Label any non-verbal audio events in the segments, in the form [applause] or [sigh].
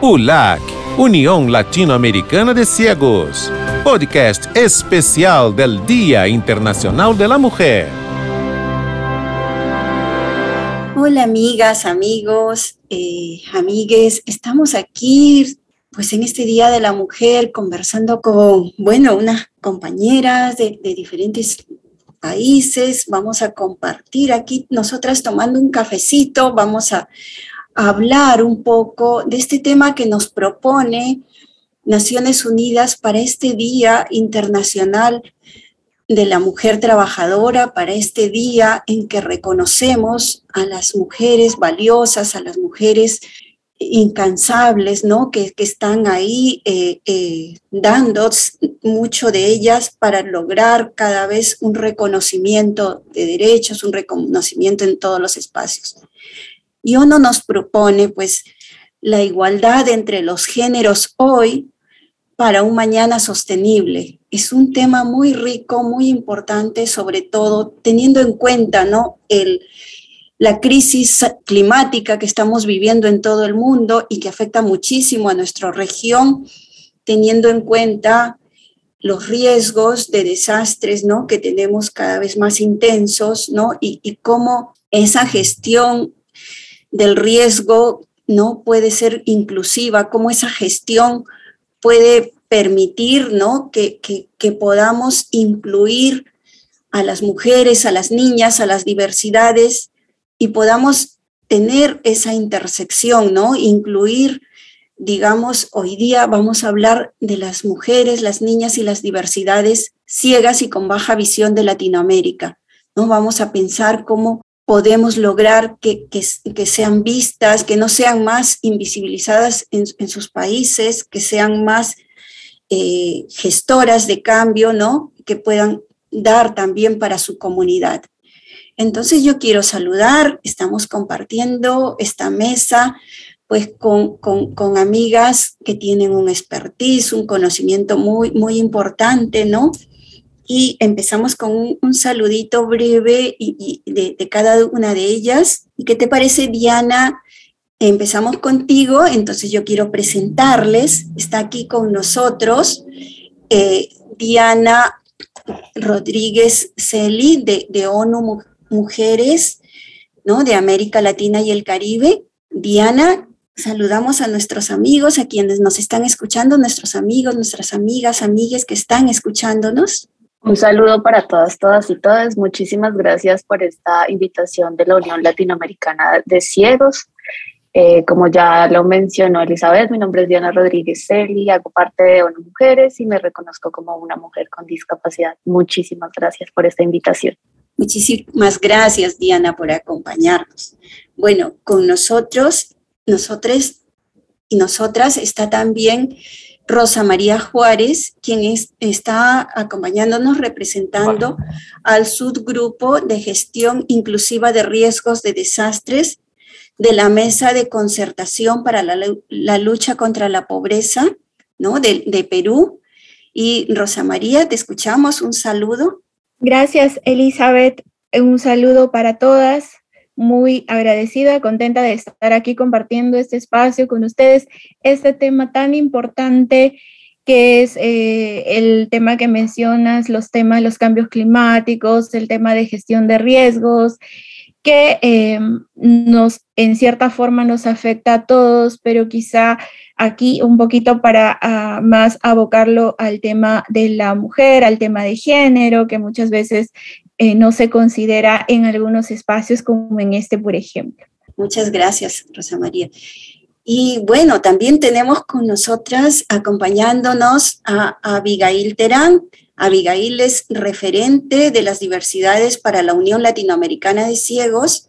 ULAC, União Latino-Americana de Ciegos. Podcast especial del Día Internacional de la Mujer. Hola amigas, amigos, eh, amigues, estamos aquí pues en este Día de la Mujer conversando con, bueno, unas compañeras de, de diferentes países, vamos a compartir aquí nosotras tomando un cafecito, vamos a, hablar un poco de este tema que nos propone Naciones Unidas para este Día Internacional de la Mujer Trabajadora, para este día en que reconocemos a las mujeres valiosas, a las mujeres incansables, ¿no? Que, están ahí eh, eh, dando mucho de ellas para lograr cada vez un reconocimiento de derechos, un reconocimiento en todos los espacios. Y uno nos propone pues la igualdad entre los géneros hoy para un mañana sostenible. Es un tema muy rico, muy importante, sobre todo teniendo en cuenta ¿no? El, la crisis climática que estamos viviendo en todo el mundo y que afecta muchísimo a nuestra región, teniendo en cuenta los riesgos de desastres ¿no? que tenemos cada vez más intensos ¿no? y, y cómo esa gestión del riesgo no puede ser inclusiva, cómo esa gestión puede permitir ¿no? que, que, podamos incluir a las mujeres, a las niñas, a las diversidades y podamos tener esa intersección, ¿no? Incluir, digamos, hoy día vamos a hablar de las mujeres, las niñas y las diversidades ciegas y con baja visión de Latinoamérica, ¿no? Vamos a pensar cómo podemos lograr que, que, sean vistas, que no sean más invisibilizadas en, sus países, que sean más eh, gestoras de cambio, ¿no? Que puedan dar también para su comunidad. Entonces yo quiero saludar, estamos compartiendo esta mesa pues con, con, con, amigas que tienen un expertise, un conocimiento muy, muy importante, ¿no? Y empezamos con un, saludito breve de, cada una de ellas. ¿Y qué te parece, Diana? Empezamos contigo, entonces yo quiero presentarles. Está aquí con nosotros eh, Diana Rodríguez Celi de, de ONU Mujeres, ¿no? De América Latina y el Caribe. Diana, saludamos a nuestros amigos, a quienes nos están escuchando, nuestros amigos, nuestras amigas, amigues que están escuchándonos. Un saludo para todas, todas y todas. Muchísimas gracias por esta invitación de la Unión Latinoamericana de Ciegos. Eh, como ya lo mencionó Elizabeth, mi nombre es Diana Rodríguez Celi, hago parte de ONU Mujeres y me reconozco como una mujer con discapacidad. Muchísimas gracias por esta invitación. Muchísimas gracias, Diana, por acompañarnos. Bueno, con nosotros, nosotros y nosotras está también Rosa María Juárez, quien está acompañándonos representando al subgrupo de gestión inclusiva de riesgos de desastres de la Mesa de Concertación para la, Lucha contra la Pobreza ¿no? de, de Perú. Y Rosa María, te escuchamos. Un saludo. Gracias, Elizabeth. Un saludo para todas muy agradecida, contenta de estar aquí compartiendo este espacio con ustedes, este tema tan importante que es eh, el tema que mencionas, los temas, los cambios climáticos, el tema de gestión de riesgos, que eh, nos, en cierta forma, nos afecta a todos, pero quizá aquí un poquito para ah, más abocarlo al tema de la mujer, al tema de género, que muchas veces eh, no se considera en algunos espacios como en este, por ejemplo. Muchas gracias, Rosa María. Y bueno, también tenemos con nosotras acompañándonos a, Abigail Terán. Abigail es referente de las diversidades para la Unión Latinoamericana de Ciegos.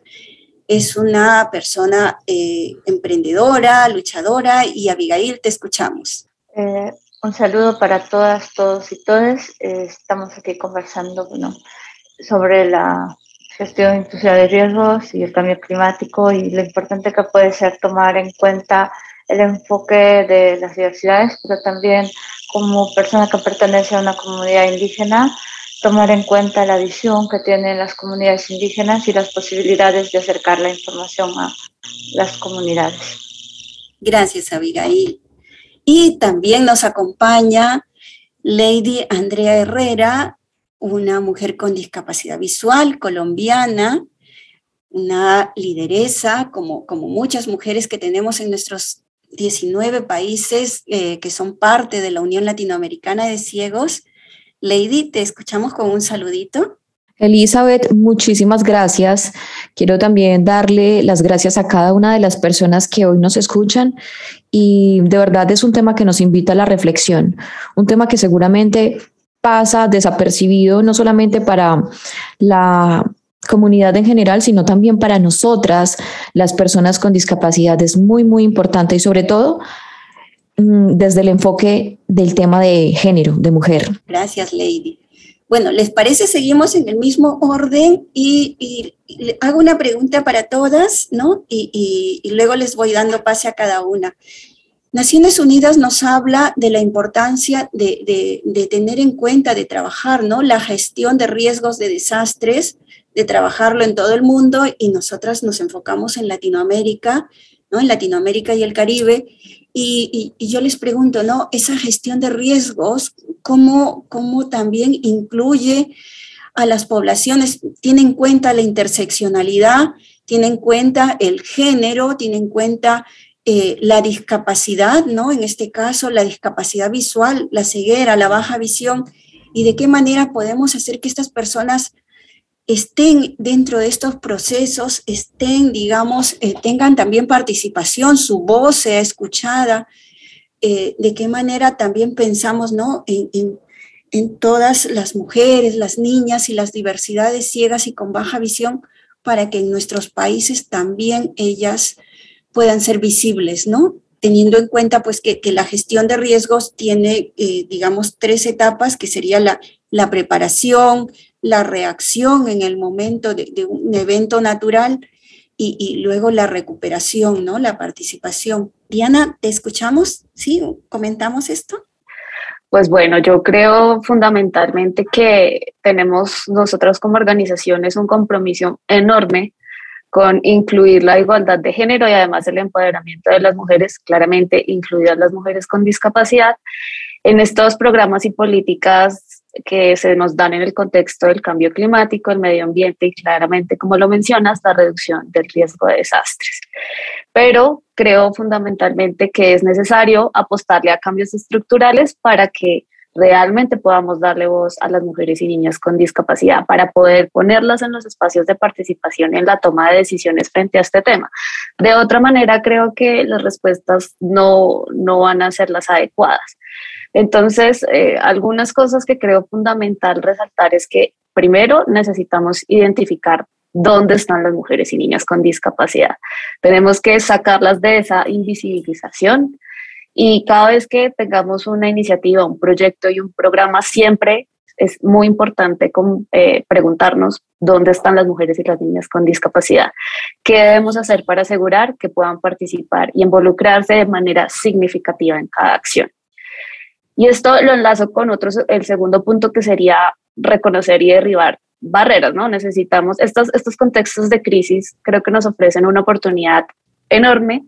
Es una persona eh, emprendedora, luchadora y Abigail, te escuchamos. Eh, un saludo para todas, todos y todas. estamos aquí conversando bueno, sobre la gestión inclusiva de riesgos y el cambio climático y lo importante que puede ser tomar en cuenta el enfoque de las diversidades, pero también como persona que pertenece a una comunidad indígena, tomar en cuenta la visión que tienen las comunidades indígenas y las posibilidades de acercar la información a las comunidades. Gracias, Abigail. Y también nos acompaña Lady Andrea Herrera, una mujer con discapacidad visual colombiana, una lideresa, como, como muchas mujeres que tenemos en nuestros 19 países eh, que son parte de la Unión Latinoamericana de Ciegos. Lady, te escuchamos con un saludito. Elizabeth, muchísimas gracias. Quiero también darle las gracias a cada una de las personas que hoy nos escuchan y de verdad es un tema que nos invita a la reflexión, un tema que seguramente pasa desapercibido no solamente para la comunidad en general, sino también para nosotras, las personas con discapacidad. Es muy, muy importante y sobre todo mm, desde el enfoque del tema de género, de mujer. Gracias, Lady. Bueno, ¿les parece? Seguimos en el mismo orden y, hago una pregunta para todas, ¿no? Y, luego les voy dando pase a cada una. Naciones Unidas nos habla de la importancia de, de, tener en cuenta, de trabajar, ¿no? La gestión de riesgos de desastres, de trabajarlo en todo el mundo y nosotras nos enfocamos en Latinoamérica, ¿no? En Latinoamérica y el Caribe. Y, y, yo les pregunto, ¿no? Esa gestión de riesgos, ¿cómo, cómo también incluye a las poblaciones? ¿Tiene en cuenta la interseccionalidad? ¿Tiene en cuenta el género? ¿Tiene en cuenta eh, la discapacidad, ¿no? En este caso, la discapacidad visual, la ceguera, la baja visión. ¿Y de qué manera podemos hacer que estas personas estén dentro de estos procesos, estén, digamos, eh, tengan también participación, su voz sea escuchada, eh, de qué manera también pensamos ¿no? En, en, todas las mujeres, las niñas y las diversidades ciegas y con baja visión para que en nuestros países también ellas puedan ser visibles, ¿no? Teniendo en cuenta pues que, que la gestión de riesgos tiene, eh, digamos, tres etapas, que sería la, la preparación, la reacción en el momento de, un evento natural y, luego la recuperación, ¿no? La participación. Diana, ¿te escuchamos? ¿Sí? ¿Comentamos esto? Pues bueno, yo creo fundamentalmente que tenemos nosotros como organizaciones un compromiso enorme con incluir la igualdad de género y además el empoderamiento de las mujeres, claramente incluidas las mujeres con discapacidad, en estos programas y políticas que se nos dan en el contexto del cambio climático, el medio ambiente y claramente, como lo mencionas, la reducción del riesgo de desastres. Pero creo fundamentalmente que es necesario apostarle a cambios estructurales para que realmente podamos darle voz a las mujeres y niñas con discapacidad para poder ponerlas en los espacios de participación en la toma de decisiones frente a este tema. De otra manera, creo que las respuestas no, no van a ser las adecuadas. Entonces, eh, algunas cosas que creo fundamental resaltar es que primero necesitamos identificar dónde están las mujeres y niñas con discapacidad. Tenemos que sacarlas de esa invisibilización y cada vez que tengamos una iniciativa, un proyecto y un programa, siempre es muy importante eh, preguntarnos dónde están las mujeres y las niñas con discapacidad, qué debemos hacer para asegurar que puedan participar y involucrarse de manera significativa en cada acción. Y esto lo enlazo con otro, el segundo punto que sería reconocer y derribar barreras, ¿no? Necesitamos estos, estos contextos de crisis, creo que nos ofrecen una oportunidad enorme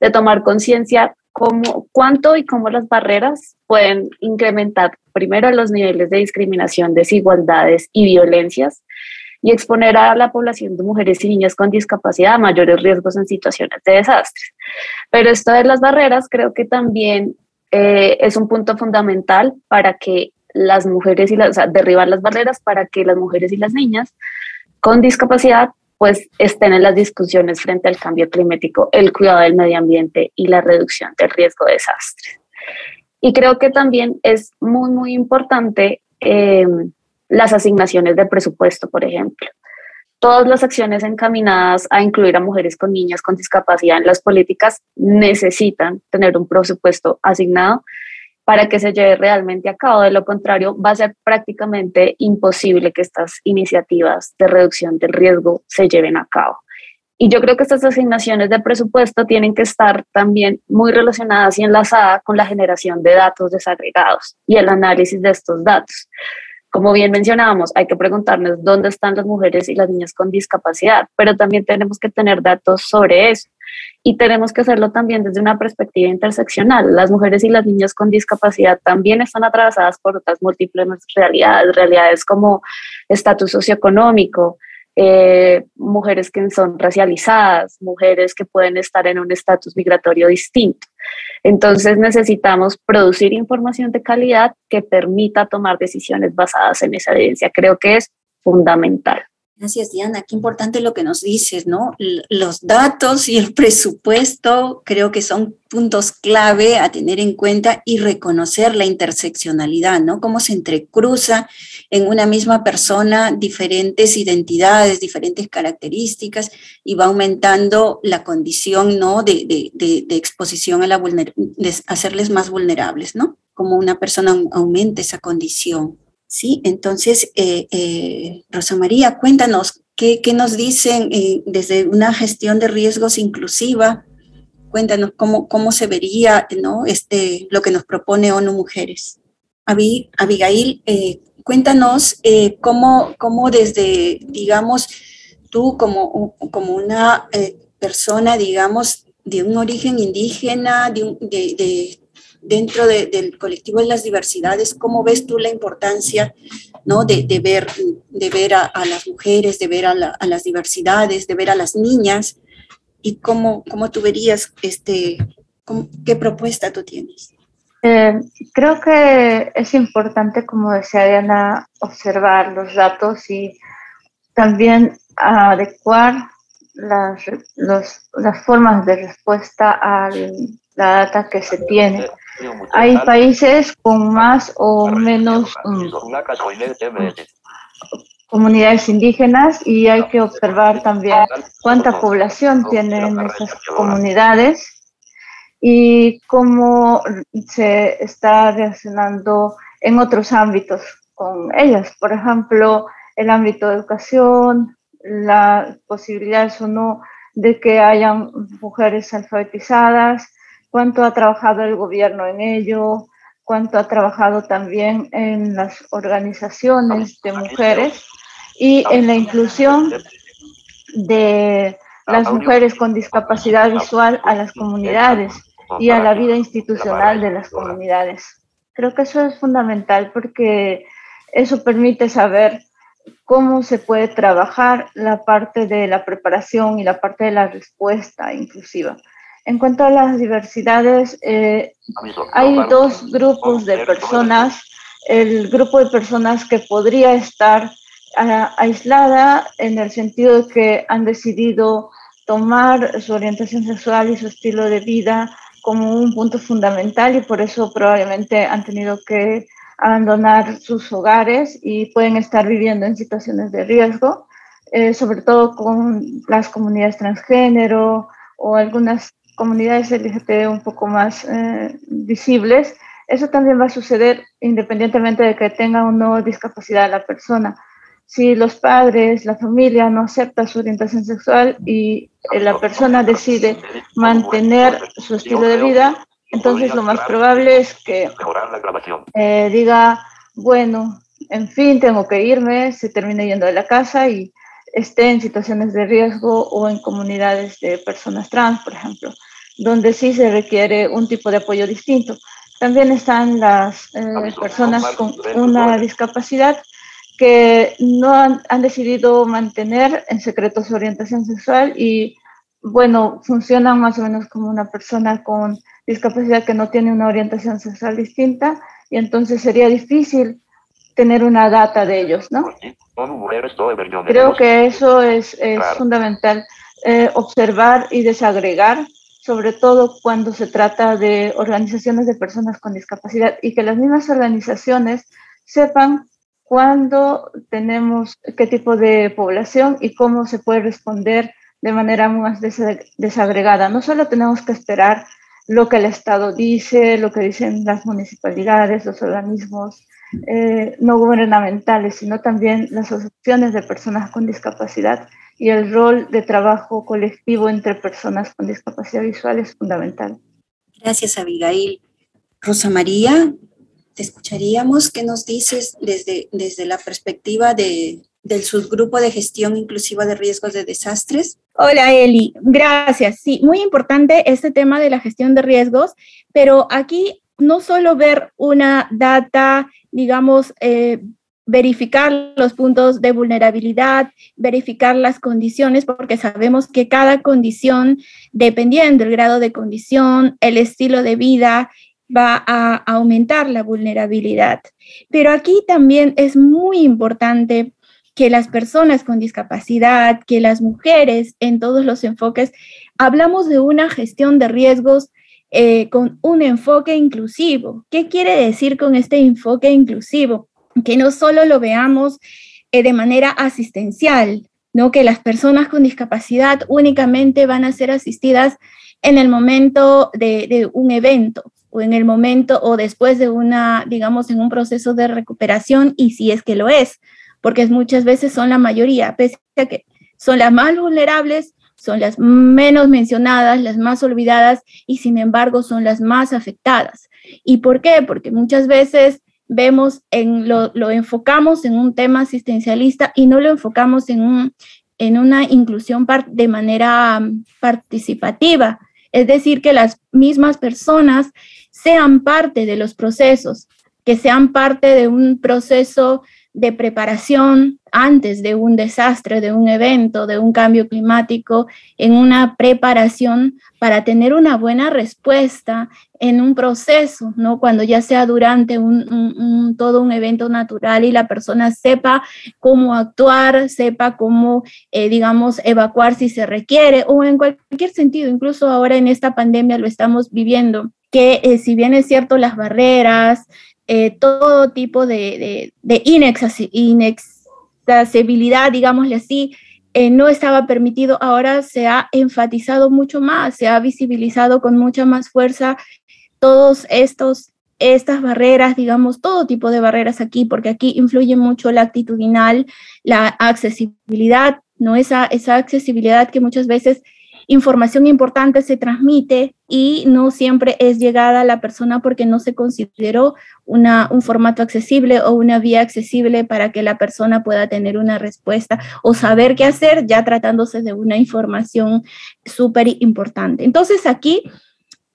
de tomar conciencia cómo, cuánto y cómo las barreras pueden incrementar primero los niveles de discriminación, desigualdades y violencias y exponer a la población de mujeres y niñas con discapacidad a mayores riesgos en situaciones de desastres. Pero esto de las barreras creo que también eh, es un punto fundamental para que las mujeres y las, derribar las barreras para que las mujeres y las niñas con discapacidad pues estén en las discusiones frente al cambio climático, el cuidado del medio ambiente y la reducción del riesgo de desastres. Y creo que también es muy, muy importante eh, las asignaciones de presupuesto, por ejemplo todas las acciones encaminadas a incluir a mujeres con niñas con discapacidad en las políticas necesitan tener un presupuesto asignado para que se lleve realmente a cabo. De lo contrario, va a ser prácticamente imposible que estas iniciativas de reducción del riesgo se lleven a cabo. Y yo creo que estas asignaciones de presupuesto tienen que estar también muy relacionadas y enlazadas con la generación de datos desagregados y el análisis de estos datos. Como bien mencionábamos, hay que preguntarnos dónde están las mujeres y las niñas con discapacidad, pero también tenemos que tener datos sobre eso. Y tenemos que hacerlo también desde una perspectiva interseccional. Las mujeres y las niñas con discapacidad también están atravesadas por otras múltiples realidades, realidades como estatus socioeconómico, eh, mujeres que son racializadas, mujeres que pueden estar en un estatus migratorio distinto. Entonces necesitamos producir información de calidad que permita tomar decisiones basadas en esa evidencia. Creo que es fundamental. Gracias, Diana. Qué importante lo que nos dices, ¿no? Los datos y el presupuesto creo que son puntos clave a tener en cuenta y reconocer la interseccionalidad, ¿no? Cómo se entrecruza en una misma persona diferentes identidades, diferentes características y va aumentando la condición, ¿no? De, de exposición a la vulnerabilidad, hacerles más vulnerables, ¿no? Como una persona aumenta esa condición. Sí, entonces, eh, eh, Rosa María, cuéntanos, ¿qué, nos dicen eh, desde una gestión de riesgos inclusiva? Cuéntanos cómo, cómo se vería ¿no? este, lo que nos propone ONU Mujeres. Abigail, cuéntanos cómo, cómo, desde, digamos, tú como, como una persona, digamos, de un origen indígena, de, de, dentro del colectivo de las diversidades, ¿cómo ves tú la importancia ¿no? de, ver, de ver a, las mujeres, de ver a, las diversidades, de ver a las niñas? ¿Y cómo, cómo tú verías, este, qué propuesta tú tienes? Eh, creo que es importante, como decía Diana, observar los datos y también adecuar las, las formas de respuesta a la data que se tiene. Hay países con más o menos um, comunidades indígenas y hay que observar también cuánta población tienen esas comunidades y cómo se está reaccionando en otros ámbitos con ellas. Por ejemplo, el ámbito de educación, la posibilidad o no de que hayan mujeres alfabetizadas, cuánto ha trabajado el gobierno en ello, cuánto ha trabajado también en las organizaciones de mujeres y en la inclusión de las mujeres con discapacidad visual a las comunidades y a la vida institucional de las comunidades. Creo que eso es fundamental porque eso permite saber cómo se puede trabajar la parte de la preparación y la parte de la respuesta inclusiva. En cuanto a las diversidades, eh, hay dos grupos de personas. El grupo de personas que podría estar ah, aislada en el sentido de que han decidido tomar su orientación sexual y su estilo de vida como un punto fundamental y por eso probablemente han tenido que abandonar sus hogares y pueden estar viviendo en situaciones de riesgo, eh, sobre todo con las comunidades transgénero o algunas comunidades LGBT un poco más eh, visibles, eso también va a suceder independientemente de que tenga o no discapacidad la persona. Si los padres, la familia no acepta su orientación sexual y eh, la persona decide mantener su estilo de vida, entonces lo más probable es que eh, diga, bueno, en fin, tengo que irme, se termine yendo de la casa y esté en situaciones de riesgo o en comunidades de personas trans, por ejemplo, donde sí se requiere un tipo de apoyo distinto. También están las eh, personas con una discapacidad que no han, han, decidido mantener en secreto su orientación sexual y, bueno, funcionan más o menos como una persona con discapacidad que no tiene una orientación sexual distinta y entonces sería difícil tener una data de ellos, ¿no? Creo que eso es, es fundamental, eh, observar y desagregar, sobre todo cuando se trata de organizaciones de personas con discapacidad y que las mismas organizaciones sepan cuándo tenemos qué tipo de población y cómo se puede responder de manera más desagregada. No solo tenemos que esperar lo que el Estado dice, lo que dicen las municipalidades, los organismos eh, no gubernamentales, sino también las asociaciones de personas con discapacidad y el rol de trabajo colectivo entre personas con discapacidad visual es fundamental. Gracias, Abigail. Rosa María, te escucharíamos. ¿Qué nos dices desde, desde la perspectiva de, del subgrupo de gestión inclusiva de riesgos de desastres? Hola Eli, gracias. Sí, muy importante este tema de la gestión de riesgos, pero aquí no solo ver una data, digamos, eh, verificar los puntos de vulnerabilidad, verificar las condiciones, porque sabemos que cada condición, dependiendo del grado de condición, el estilo de vida, va a aumentar la vulnerabilidad. Pero aquí también es muy importante que las personas con discapacidad, que las mujeres en todos los enfoques, hablamos de una gestión de riesgos eh, con un enfoque inclusivo. ¿Qué quiere decir con este enfoque inclusivo? Que no solo lo veamos eh, de manera asistencial, ¿no? que las personas con discapacidad únicamente van a ser asistidas en el momento de, de un evento o en el momento o después de una, digamos, en un proceso de recuperación y si es que lo es, porque muchas veces son la mayoría, pese a que son las más vulnerables, son las menos mencionadas, las más olvidadas y sin embargo son las más afectadas. ¿Y por qué? Porque muchas veces vemos en lo, enfocamos en un tema asistencialista y no lo enfocamos en, un, en una inclusión de manera mm, participativa. Es decir, que las mismas personas sean parte de los procesos, que sean parte de un proceso de preparación antes de un desastre, de un evento, de un cambio climático, en una preparación para tener una buena respuesta en un proceso, ¿no? Cuando ya sea durante un, todo un evento natural y la persona sepa cómo actuar, sepa cómo, eh, digamos, evacuar si se requiere o en cualquier sentido, incluso ahora en esta pandemia lo estamos viviendo, que eh, si bien es cierto las barreras, eh, todo tipo de, de, inaccesibilidad, digámosle así, eh, no estaba permitido, ahora se ha enfatizado mucho más, se ha visibilizado con mucha más fuerza todos estos estas barreras, digamos, todo tipo de barreras aquí, porque aquí influye mucho la actitudinal, la accesibilidad, ¿no? Esa, esa accesibilidad que muchas veces información importante se transmite y no siempre es llegada a la persona porque no se consideró una, un formato accesible o una vía accesible para que la persona pueda tener una respuesta o saber qué hacer ya tratándose de una información súper importante. Entonces aquí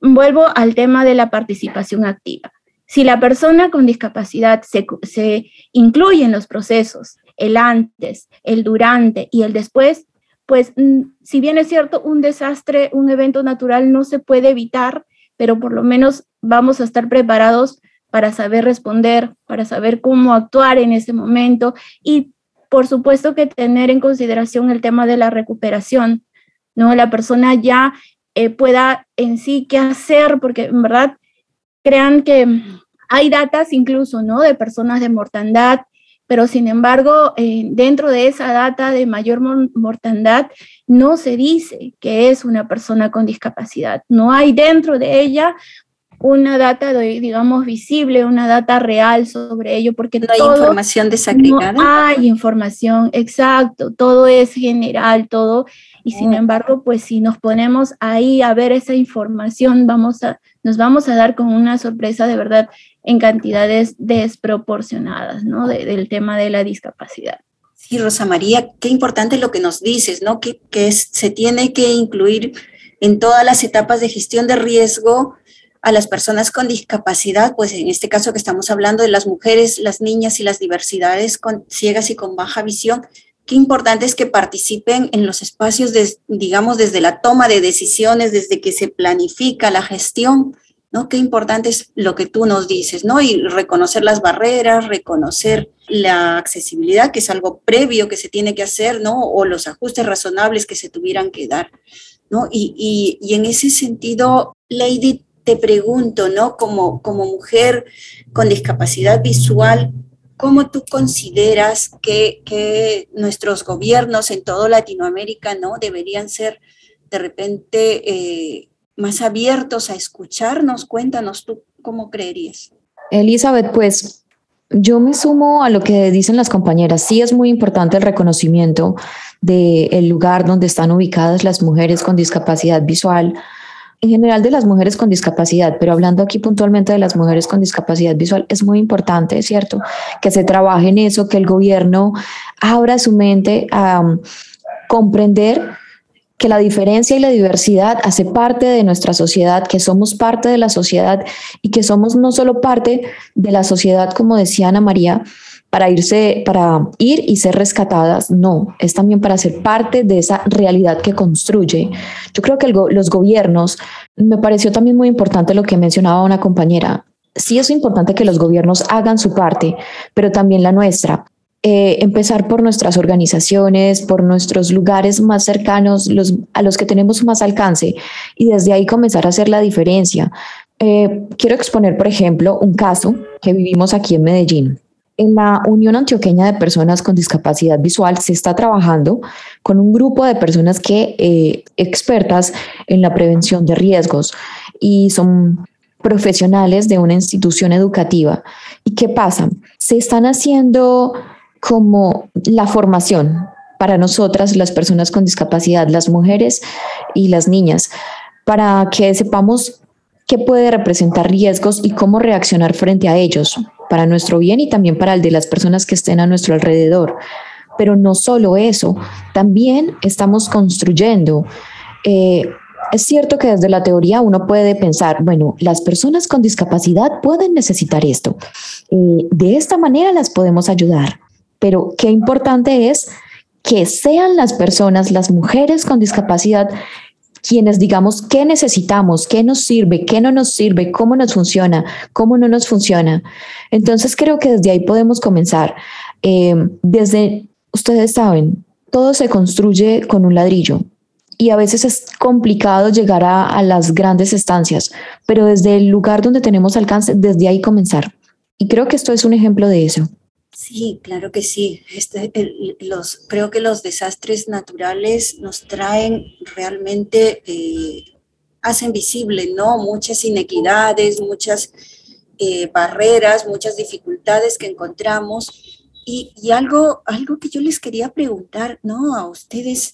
vuelvo al tema de la participación activa. Si la persona con discapacidad se, se incluye en los procesos, el antes, el durante y el después, pues mm, si bien es cierto, un desastre, un evento natural no se puede evitar, pero por lo menos vamos a estar preparados para saber responder, para saber cómo actuar en ese momento y por supuesto que tener en consideración el tema de la recuperación, ¿no? La persona ya eh, pueda en sí qué hacer, porque en verdad crean que hay datas incluso, ¿no? De personas de mortandad pero sin embargo, eh, dentro de esa data de mayor mortandad, no se dice que es una persona con discapacidad. No hay dentro de ella una data, digamos, visible, una data real sobre ello, porque no hay información desagregada. No hay información, exacto, todo es general, todo, y sin mm. embargo, pues si nos ponemos ahí a ver esa información, vamos a, nos vamos a dar con una sorpresa de verdad en cantidades desproporcionadas, ¿no? del tema de la discapacidad. Sí, Rosa María, qué importante lo que nos dices, ¿no? Que, se tiene que incluir en todas las etapas de gestión de riesgo a las personas con discapacidad, pues en este caso que estamos hablando de las mujeres, las niñas y las diversidades con, ciegas y con baja visión, qué importante es que participen en los espacios, de, digamos, desde la toma de decisiones, desde que se planifica la gestión ¿no? Qué importante es lo que tú nos dices, ¿no? Y reconocer las barreras, reconocer la accesibilidad, que es algo previo que se tiene que hacer, ¿no? O los ajustes razonables que se tuvieran que dar, ¿no? Y, en ese sentido, Lady, te pregunto, ¿no? Como, como mujer con discapacidad visual, ¿cómo tú consideras que, nuestros gobiernos en toda Latinoamérica, ¿no? Deberían ser de repente... Eh, más abiertos a escucharnos? Cuéntanos tú cómo creerías. Elizabeth, pues yo me sumo a lo que dicen las compañeras. Sí es muy importante el reconocimiento del lugar donde están ubicadas las mujeres con discapacidad visual, en general de las mujeres con discapacidad, pero hablando aquí puntualmente de las mujeres con discapacidad visual, es muy importante, ¿cierto? Que se trabaje en eso, que el gobierno abra su mente a um, comprender que la diferencia y la diversidad hace parte de nuestra sociedad, que somos parte de la sociedad y que somos no solo parte de la sociedad, como decía Ana María, para irse, para ir y ser rescatadas, no, es también para ser parte de esa realidad que construye. Yo creo que los gobiernos, me pareció también muy importante lo que mencionaba una compañera, sí es importante que los gobiernos hagan su parte, pero también la nuestra. Eh, empezar por nuestras organizaciones, por nuestros lugares más cercanos, a los que tenemos más alcance, y desde ahí comenzar a hacer la diferencia. Eh, quiero exponer, por ejemplo, un caso que vivimos aquí en Medellín. En la Unión Antioqueña de Personas con Discapacidad Visual se está trabajando con un grupo de personas que eh, expertas en la prevención de riesgos y son profesionales de una institución educativa. ¿Y qué pasa? Se están haciendo como la formación para nosotras, las personas con discapacidad, las mujeres y las niñas, para que sepamos qué puede representar riesgos y cómo reaccionar frente a ellos, para nuestro bien y también para el de las personas que estén a nuestro alrededor. Pero no solo eso, también estamos construyendo. Eh, es cierto que desde la teoría uno puede pensar, bueno, las personas con discapacidad pueden necesitar esto. Eh, de esta manera las podemos ayudar. Pero qué importante es que sean las personas, las mujeres con discapacidad, quienes digamos qué necesitamos, qué nos sirve, qué no nos sirve, cómo nos funciona, cómo no nos funciona. Entonces creo que desde ahí podemos comenzar. Eh, desde, ustedes saben, todo se construye con un ladrillo y a veces es complicado llegar a, a las grandes estancias, pero desde el lugar donde tenemos alcance, desde ahí comenzar. Y creo que esto es un ejemplo de eso. Sí, claro que sí. Este, los, creo que los desastres naturales nos traen realmente, eh, hacen visible, ¿no? Muchas inequidades, muchas eh, barreras, muchas dificultades que encontramos. Y, y, algo, algo que yo les quería preguntar, ¿no? A ustedes,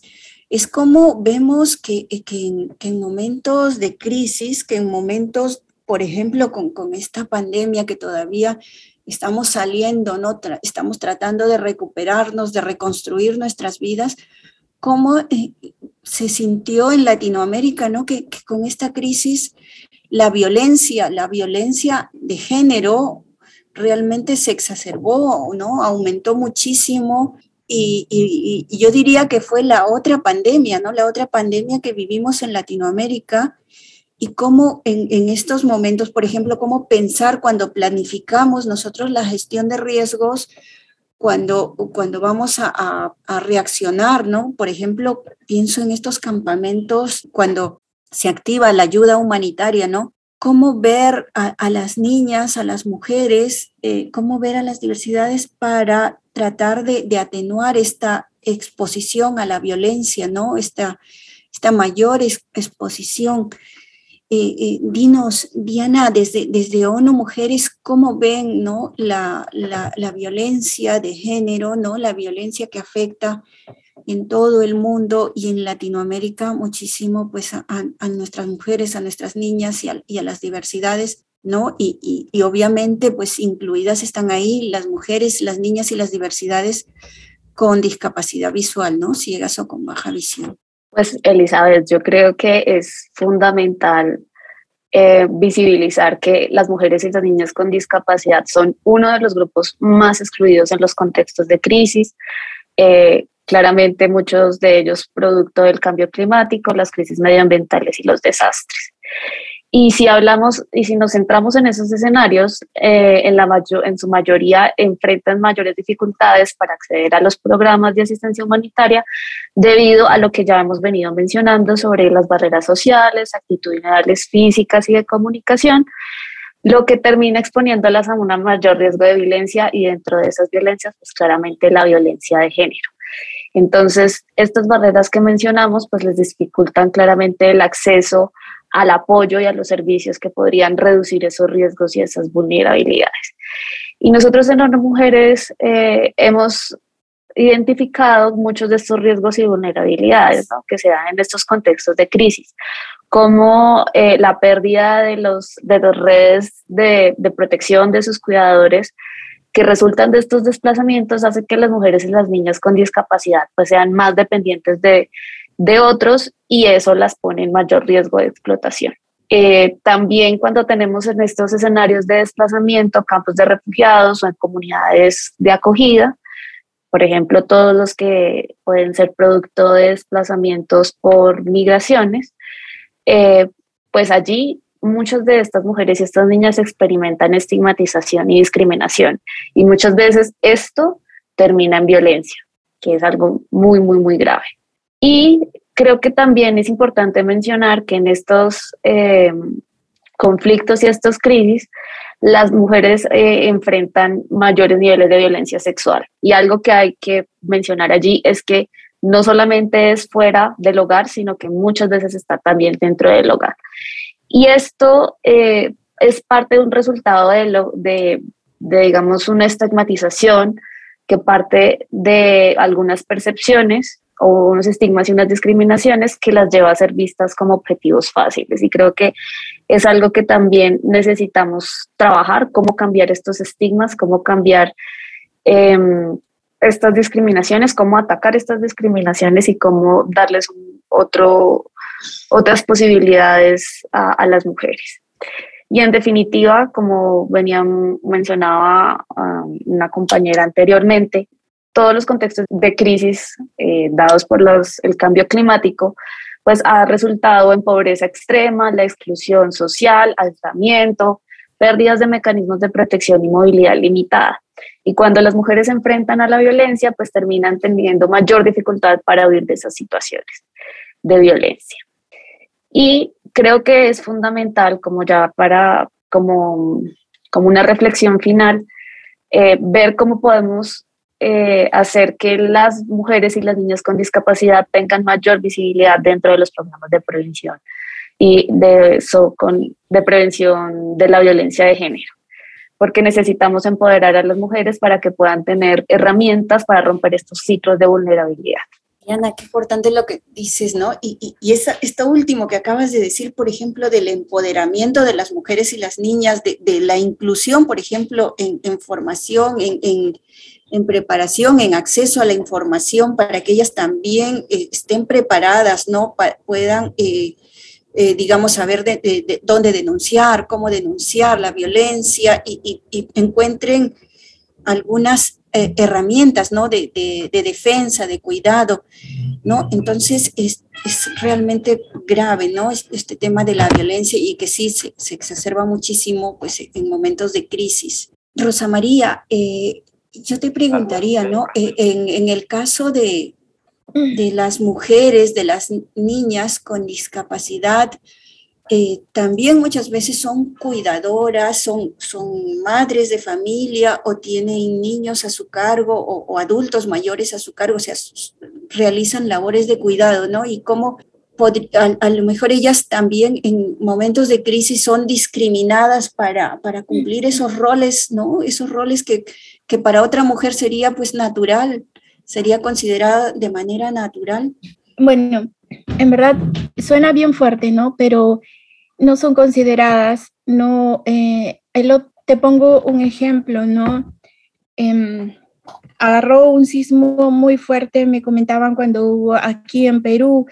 es cómo vemos que, que, en, que en momentos de crisis, que en momentos, por ejemplo, con, con esta pandemia que todavía estamos saliendo, ¿no? estamos tratando de recuperarnos, de reconstruir nuestras vidas, cómo eh, se sintió en Latinoamérica, ¿no? Que, con esta crisis la violencia, la violencia de género realmente se exacerbó, ¿no? Aumentó muchísimo y, y, yo diría que fue la otra pandemia, ¿no? La otra pandemia que vivimos en Latinoamérica y cómo en, estos momentos, por ejemplo, cómo pensar cuando planificamos nosotros la gestión de riesgos, cuando, cuando vamos a, reaccionar, ¿no? Por ejemplo, pienso en estos campamentos cuando se activa la ayuda humanitaria, ¿no? Cómo ver a, las niñas, a las mujeres, eh, cómo ver a las diversidades para tratar de, de atenuar esta exposición a la violencia, ¿no? Esta, esta mayor exposición. Eh, eh, dinos, Diana, desde, desde ONU Mujeres, ¿cómo ven ¿no? la, la, violencia de género, ¿no? la violencia que afecta en todo el mundo y en Latinoamérica muchísimo pues, a, nuestras mujeres, a nuestras niñas y a, las diversidades? ¿no? Y, y, y, obviamente, pues incluidas están ahí las mujeres, las niñas y las diversidades con discapacidad visual, ¿no? Ciegas o con baja visión. Pues Elizabeth, yo creo que es fundamental eh, visibilizar que las mujeres y las niñas con discapacidad son uno de los grupos más excluidos en los contextos de crisis. Eh, claramente muchos de ellos producto del cambio climático, las crisis medioambientales y los desastres. Y si hablamos y si nos centramos en esos escenarios, eh, en, la mayor, en su mayoría enfrentan mayores dificultades para acceder a los programas de asistencia humanitaria debido a lo que ya hemos venido mencionando sobre las barreras sociales, actitudinales, físicas y de comunicación, lo que termina exponiéndolas a un mayor riesgo de violencia y dentro de esas violencias, pues claramente la violencia de género. Entonces, estas barreras que mencionamos, pues les dificultan claramente el acceso al apoyo y a los servicios que podrían reducir esos riesgos y esas vulnerabilidades. Y nosotros en ONU Mujeres eh, hemos identificado muchos de estos riesgos y vulnerabilidades que se dan en estos contextos de crisis, como eh, la pérdida de, los, de las redes de, de, protección de sus cuidadores que resultan de estos desplazamientos hace que las mujeres y las niñas con discapacidad pues sean más dependientes de de otros y eso las pone en mayor riesgo de explotación. Eh, también cuando tenemos en estos escenarios de desplazamiento campos de refugiados o en comunidades de acogida, por ejemplo, todos los que pueden ser producto de desplazamientos por migraciones, eh, pues allí muchas de estas mujeres y estas niñas experimentan estigmatización y discriminación y muchas veces esto termina en violencia, que es algo muy, muy, muy grave. Y creo que también es importante mencionar que en estos eh, conflictos y estas crisis, las mujeres eh, enfrentan mayores niveles de violencia sexual. Y algo que hay que mencionar allí es que no solamente es fuera del hogar, sino que muchas veces está también dentro del hogar. Y esto eh, es parte de un resultado de, lo, de, de, digamos, una estigmatización que parte de algunas percepciones o unos estigmas y unas discriminaciones que las lleva a ser vistas como objetivos fáciles. Y creo que es algo que también necesitamos trabajar, cómo cambiar estos estigmas, cómo cambiar em, estas discriminaciones, cómo atacar estas discriminaciones y cómo darles otro, otras posibilidades a, las mujeres. Y en definitiva, como venía mencionaba um, una compañera anteriormente, todos los contextos de crisis eh, dados por los, el cambio climático, pues ha resultado en pobreza extrema, la exclusión social, aislamiento, pérdidas de mecanismos de protección y movilidad limitada. Y cuando las mujeres se enfrentan a la violencia, pues terminan teniendo mayor dificultad para huir de esas situaciones de violencia. Y creo que es fundamental, como ya para, como, como una reflexión final, eh, ver cómo podemos eh, hacer que las mujeres y las niñas con discapacidad tengan mayor visibilidad dentro de los programas de prevención y de, eso con, de prevención de la violencia de género porque necesitamos empoderar a las mujeres para que puedan tener herramientas para romper estos ciclos de vulnerabilidad. Diana, qué importante lo que dices, ¿no? Y, y, esa, esto último que acabas de decir, por ejemplo, del empoderamiento de las mujeres y las niñas, de, de la inclusión, por ejemplo, en, en formación, en, en, en, preparación, en acceso a la información, para que ellas también eh, estén preparadas, ¿no? puedan eh, eh, digamos, saber de, dónde denunciar, cómo denunciar la violencia y, encuentren algunas herramientas, ¿no? De, defensa, de cuidado, ¿no? Entonces es, realmente grave, ¿no? Este tema de la violencia y que sí se, exacerba muchísimo, pues, en momentos de crisis. Rosa María, yo te preguntaría, ¿no? en, en el caso de, de las mujeres, de las niñas con discapacidad, eh, también muchas veces son cuidadoras, son, son madres de familia o tienen niños a su cargo o, adultos mayores a su cargo, o sea, realizan labores de cuidado, ¿no? Y cómo a, lo mejor ellas también en momentos de crisis son discriminadas para, para cumplir esos roles, ¿no? Esos roles que, que para otra mujer sería pues natural sería considerada de manera natural? Bueno, en verdad suena bien fuerte, ¿no? Pero no son consideradas, no, eh, te pongo un ejemplo, ¿no? Em, agarró un sismo muy fuerte, me comentaban cuando hubo aquí en Perú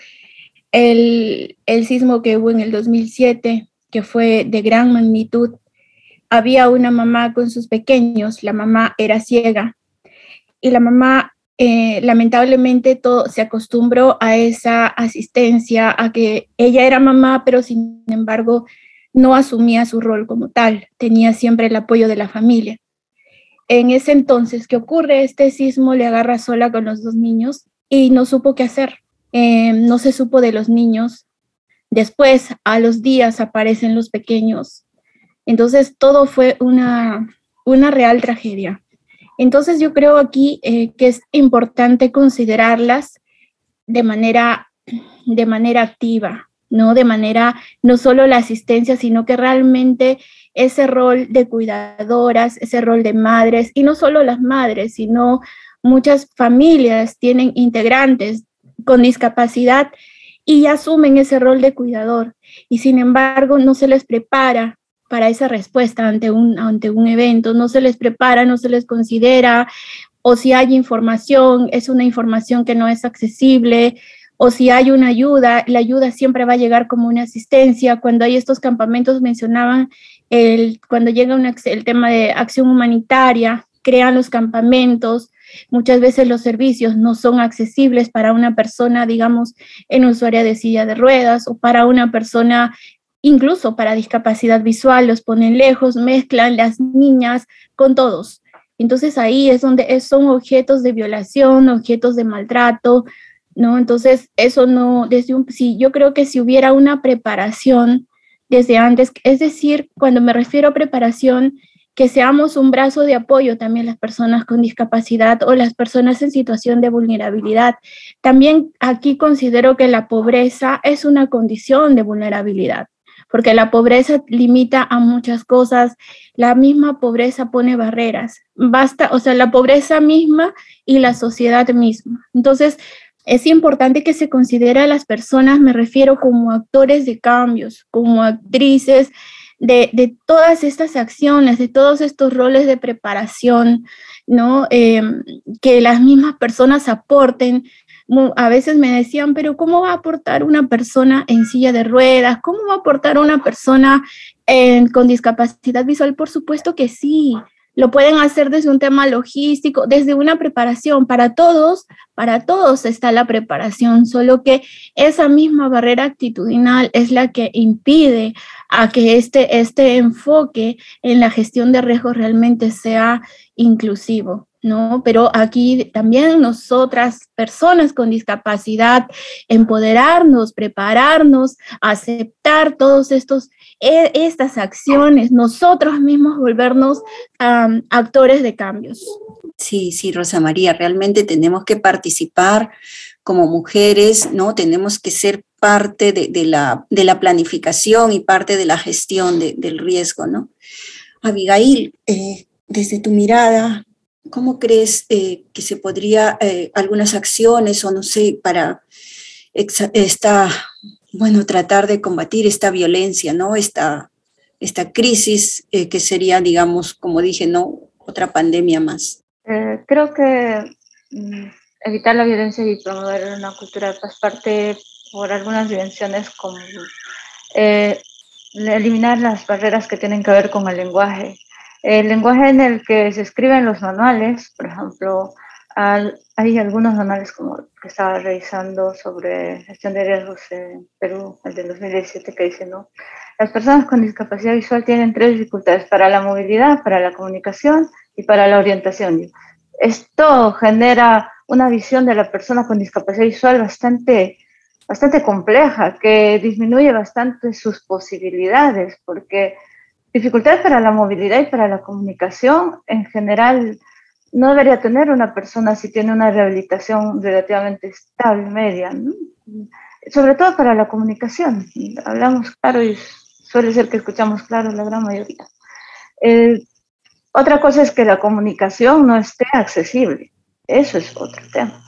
el, el sismo que hubo en el 2007, que fue de gran magnitud. Había una mamá con sus pequeños, la mamá era ciega y la mamá eh, lamentablemente todo se acostumbró a esa asistencia, a que ella era mamá, pero sin embargo no asumía su rol como tal, tenía siempre el apoyo de la familia. En ese entonces, ¿qué ocurre? Este sismo le agarra sola con los dos niños y no supo qué hacer. Eh, no se supo de los niños. Después, a los días, aparecen los pequeños. Entonces, todo fue una, una real tragedia. Entonces yo creo aquí eh, que es importante considerarlas de manera, de manera activa, ¿no? De manera, no solo la asistencia, sino que realmente ese rol de cuidadoras, ese rol de madres, y no solo las madres, sino muchas familias tienen integrantes con discapacidad y asumen ese rol de cuidador y sin embargo no se les prepara para esa respuesta ante un, ante un evento, no se les prepara, no se les considera, o si hay información, es una información que no es accesible, o si hay una ayuda, la ayuda siempre va a llegar como una asistencia. Cuando hay estos campamentos, mencionaban el, cuando llega el tema de acción humanitaria, crean los campamentos, muchas veces los servicios no son accesibles para una persona, digamos, en usuaria de silla de ruedas o para una persona incluso para discapacidad visual, los ponen lejos, mezclan las niñas con todos. Entonces ahí es donde son objetos de violación, objetos de maltrato, ¿no? Entonces, eso no, desde un, sí, yo creo que si hubiera una preparación desde antes, es decir, cuando me refiero a preparación, que seamos un brazo de apoyo también las personas con discapacidad o las personas en situación de vulnerabilidad. También aquí considero que la pobreza es una condición de vulnerabilidad, porque la pobreza limita a muchas cosas, la misma pobreza pone barreras, basta, o sea, la pobreza misma y la sociedad misma. Entonces, es importante que se considere a las personas, me refiero como actores de cambios, como actrices de, todas estas acciones, de todos estos roles de preparación, ¿no? Em, que las mismas personas aporten. A veces me decían, pero ¿cómo va a aportar una persona en silla de ruedas? ¿Cómo va a aportar una persona con discapacidad visual? Por supuesto que sí lo pueden hacer desde un tema logístico, desde una preparación. Para todos, para todos está la preparación, solo que esa misma barrera actitudinal es la que impide a que este, este enfoque en la gestión de riesgos realmente sea inclusivo. ¿No? Pero aquí también nosotras, personas con discapacidad, empoderarnos, prepararnos, aceptar todos estos e, estas acciones, nosotros mismos volvernos actores de cambios. Sí, sí, Rosa María, realmente tenemos que participar como mujeres, ¿no? Tenemos que ser parte de, la, de la, planificación y parte de la gestión del riesgo, ¿no? Abigail, eh, desde tu mirada, ¿cómo crees eh, que se podría, eh, algunas acciones o no sé, para esta bueno, tratar de combatir esta violencia, ¿no? Esta, esta crisis eh, que sería, digamos, como dije, ¿no? Otra pandemia más. Eh, creo que mm, evitar la violencia y promover una cultura de paz parte por algunas dimensiones como eh, eliminar las barreras que tienen que ver con el lenguaje. El lenguaje en el que se escriben los manuales, por ejemplo, hay algunos manuales como que estaba revisando sobre gestión de riesgos en Perú, el de 2017, que dice, ¿no? Las personas con discapacidad visual tienen tres dificultades para la movilidad, para la comunicación y para la orientación. Esto genera una visión de la persona con discapacidad visual bastante, bastante compleja, que disminuye bastante sus posibilidades, porque dificultades para la movilidad y para la comunicación en general no debería tener una persona si tiene una rehabilitación relativamente estable, media, sobre todo para la comunicación. Hablamos claro y suele ser que escuchamos claro la gran mayoría. Eh, otra cosa es que la comunicación no esté accesible. Eso es otro tema.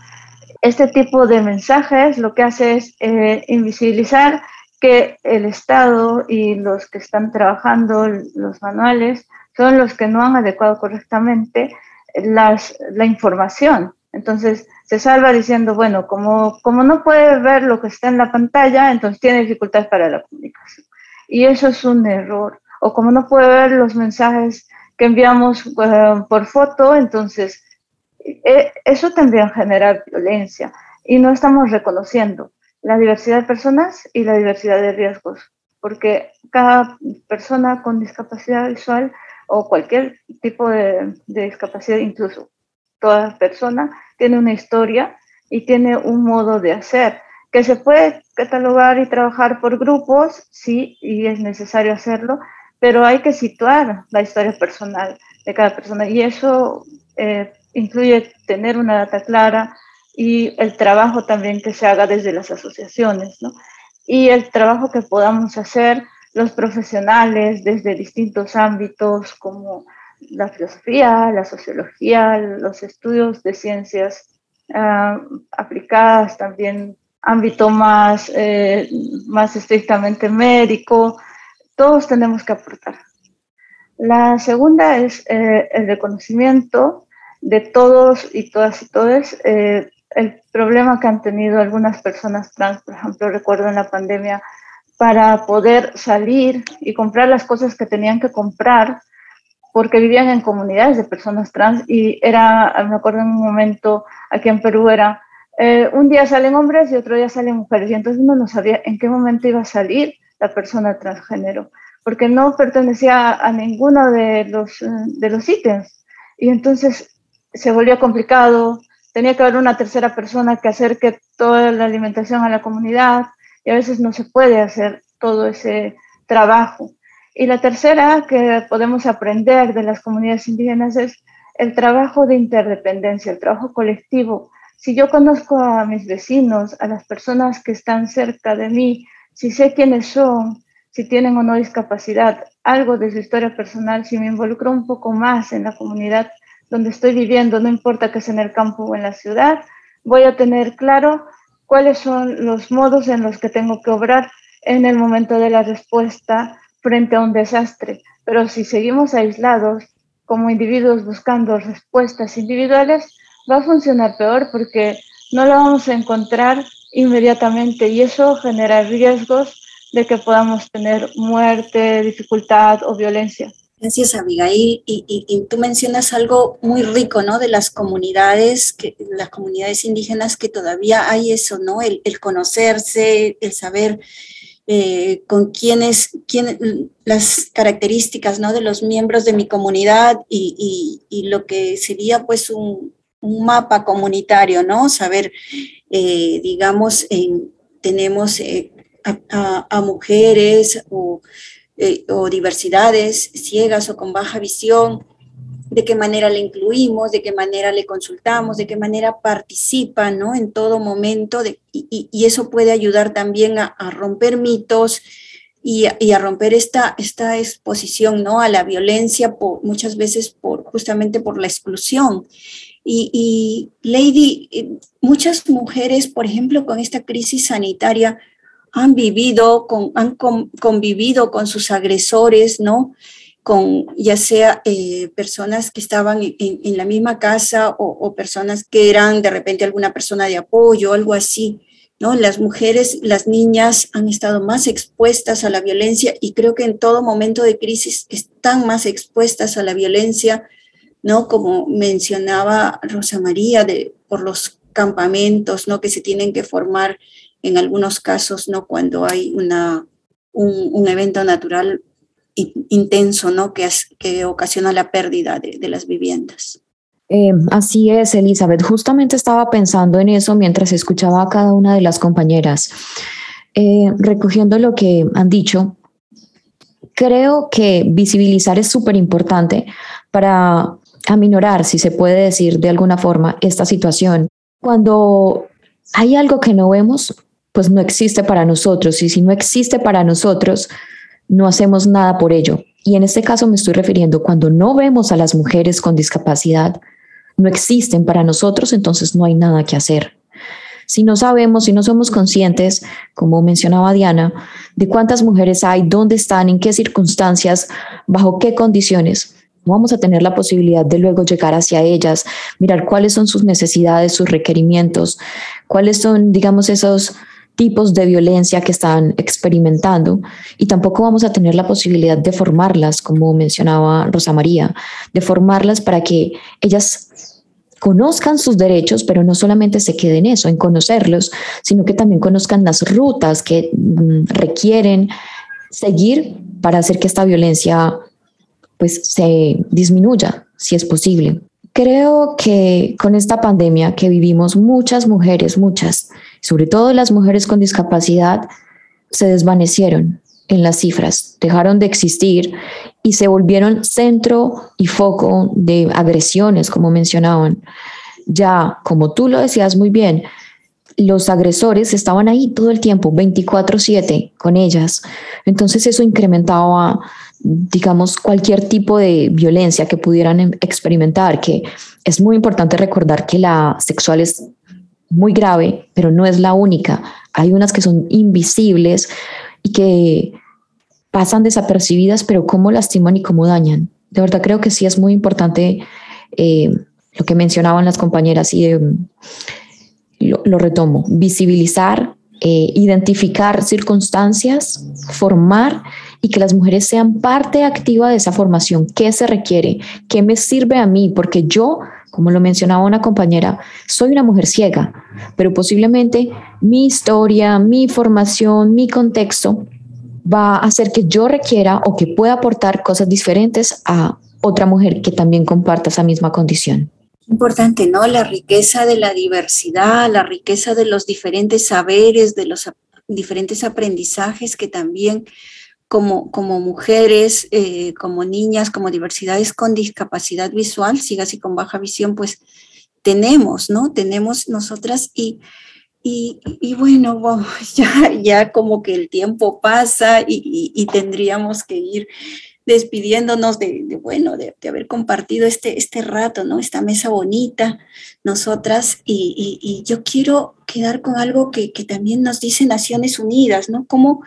Este tipo de mensajes lo que hace es eh, invisibilizar que el Estado y los que están trabajando los manuales son los que no han adecuado correctamente las, la información. Entonces se salva diciendo, bueno, como, como no puede ver lo que está en la pantalla, entonces tiene dificultades para la comunicación. Y eso es un error. O como no puede ver los mensajes que enviamos eh, por foto, entonces eh, eso también genera violencia. Y no estamos reconociendo la diversidad de personas y la diversidad de riesgos, porque cada persona con discapacidad visual o cualquier tipo de, discapacidad, incluso toda persona, tiene una historia y tiene un modo de hacer que se puede catalogar y trabajar por grupos, sí, y es necesario hacerlo, pero hay que situar la historia personal de cada persona y eso eh, incluye tener una data clara y el trabajo también que se haga desde las asociaciones, ¿no? Y el trabajo que podamos hacer los profesionales desde distintos ámbitos como la filosofía, la sociología, los estudios de ciencias ah, aplicadas, también ámbito más, eh, más estrictamente médico, todos tenemos que aportar. La segunda es eh, el reconocimiento de todos y todas y todos eh, el problema que han tenido algunas personas trans, por ejemplo, recuerdo en la pandemia, para poder salir y comprar las cosas que tenían que comprar, porque vivían en comunidades de personas trans y era, me acuerdo en un momento aquí en Perú, era eh, un día salen hombres y otro día salen mujeres, y entonces uno no sabía en qué momento iba a salir la persona transgénero, porque no pertenecía a ninguno de los, de los ítems. Y entonces se volvió complicado, tenía que haber una tercera persona que acerque toda la alimentación a la comunidad, y a veces no se puede hacer todo ese trabajo. Y la tercera que podemos aprender de las comunidades indígenas es el trabajo de interdependencia, el trabajo colectivo, si yo conozco a mis vecinos, a las personas que están cerca de mí, si sé quiénes son, si tienen o no discapacidad, algo de su historia personal, si me involucro un poco más en la comunidad donde estoy viviendo, no importa que sea en el campo o en la ciudad, voy a tener claro cuáles son los modos en los que tengo que obrar en el momento de la respuesta frente a un desastre. Pero si seguimos aislados como individuos buscando respuestas individuales, va a funcionar peor porque no lo vamos a encontrar inmediatamente y eso genera riesgos de que podamos tener muerte, dificultad o violencia. Gracias, Abigail. Y, y, tú mencionas algo muy rico, ¿no? De las comunidades, que, las comunidades indígenas que todavía hay eso, ¿no? El, conocerse, el saber eh, con quiénes, quién, las características, ¿no? De los miembros de mi comunidad y, y lo que sería, pues, un, un mapa comunitario, ¿no? Saber, eh, digamos, tenemos eh, a, mujeres eh, o, diversidades ciegas o con baja visión, de qué manera le incluimos, de qué manera le consultamos, de qué manera participa, ¿no? En todo momento, y, eso puede ayudar también a, romper mitos y, a romper esta, esta exposición, ¿no? A la violencia, por, muchas veces por, justamente por la exclusión. Y, Lady, eh, muchas mujeres, por ejemplo, con esta crisis sanitaria, han vivido, con, han convivido con sus agresores, ¿no? Con ya sea eh, personas que estaban en, la misma casa o, o, personas que eran de repente alguna persona de apoyo, algo así, ¿no? Las mujeres, las niñas han estado más expuestas a la violencia y creo que en todo momento de crisis están más expuestas a la violencia ¿no? Como mencionaba Rosa María, de, por los campamentos, ¿no? Que se tienen que formar en algunos casos, ¿no? Cuando hay una, un, evento natural intenso, ¿no? Que, ocasiona la pérdida de, las viviendas. Em, así es, Elizabeth. Justamente estaba pensando en eso mientras escuchaba a cada una de las compañeras. Eh, recogiendo lo que han dicho, creo que visibilizar es súper importante para aminorar, si se puede decir de alguna forma, esta situación. Cuando hay algo que no vemos, pues no existe para nosotros y si no existe para nosotros, no hacemos nada por ello. Y en este caso me estoy refiriendo cuando no vemos a las mujeres con discapacidad, no existen para nosotros, entonces no hay nada que hacer. Si no sabemos, si no somos conscientes, como mencionaba Diana, de cuántas mujeres hay, dónde están, en qué circunstancias, bajo qué condiciones, vamos a tener la posibilidad de luego llegar hacia ellas, mirar cuáles son sus necesidades, sus requerimientos, cuáles son, digamos, esos tipos de violencia que están experimentando y tampoco vamos a tener la posibilidad de formarlas, como mencionaba Rosa María, de formarlas para que ellas conozcan sus derechos, pero no solamente se queden eso, en conocerlos, sino que también conozcan las rutas que mm, requieren seguir para hacer que esta violencia pues se disminuya, si es posible. Creo que con esta pandemia que vivimos, muchas mujeres, muchas, sobre todo las mujeres con discapacidad, se desvanecieron en las cifras, dejaron de existir y se volvieron centro y foco de agresiones, como mencionaban. Ya, como tú lo decías muy bien, los agresores estaban ahí todo el tiempo, 24/7 con ellas. Entonces eso incrementaba digamos, cualquier tipo de violencia que pudieran em, experimentar, que es muy importante recordar que la sexual es muy grave, pero no es la única. Hay unas que son invisibles y que pasan desapercibidas, pero cómo lastiman y cómo dañan. De verdad creo que sí es muy importante eh, lo que mencionaban las compañeras y lo, retomo, visibilizar, eh, identificar circunstancias, formar y que las mujeres sean parte activa de esa formación. ¿Qué se requiere? ¿Qué me sirve a mí? Porque yo, como lo mencionaba una compañera, soy una mujer ciega, pero posiblemente mi historia, mi formación, mi contexto va a hacer que yo requiera o que pueda aportar cosas diferentes a otra mujer que también comparta esa misma condición. Importante, ¿no? La riqueza de la diversidad, la riqueza de los diferentes saberes, de los diferentes aprendizajes que también como, como mujeres, eh, como niñas, como diversidades con discapacidad visual, sigas y con baja visión, pues tenemos, ¿no? Tenemos nosotras y, y, bueno, [laughs] ya, ya como que el tiempo pasa y, y tendríamos que ir despidiéndonos de, bueno, de, haber compartido este, este rato, ¿no? Esta mesa bonita, nosotras, y, yo quiero quedar con algo que, también nos dice Naciones Unidas, ¿no? Como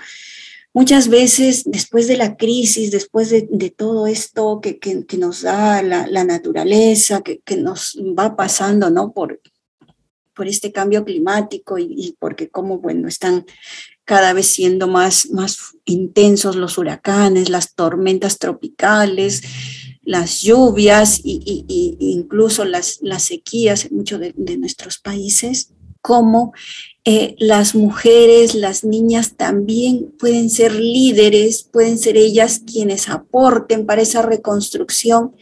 muchas veces después de la crisis, después de, todo esto que, nos da la, naturaleza, que, nos va pasando, ¿no? Por, por este cambio climático y, porque como, bueno, están cada vez siendo más, más intensos los huracanes, las tormentas tropicales, las lluvias e incluso las, las sequías en muchos de, nuestros países, como eh, las mujeres, las niñas también pueden ser líderes, pueden ser ellas quienes aporten para esa reconstrucción,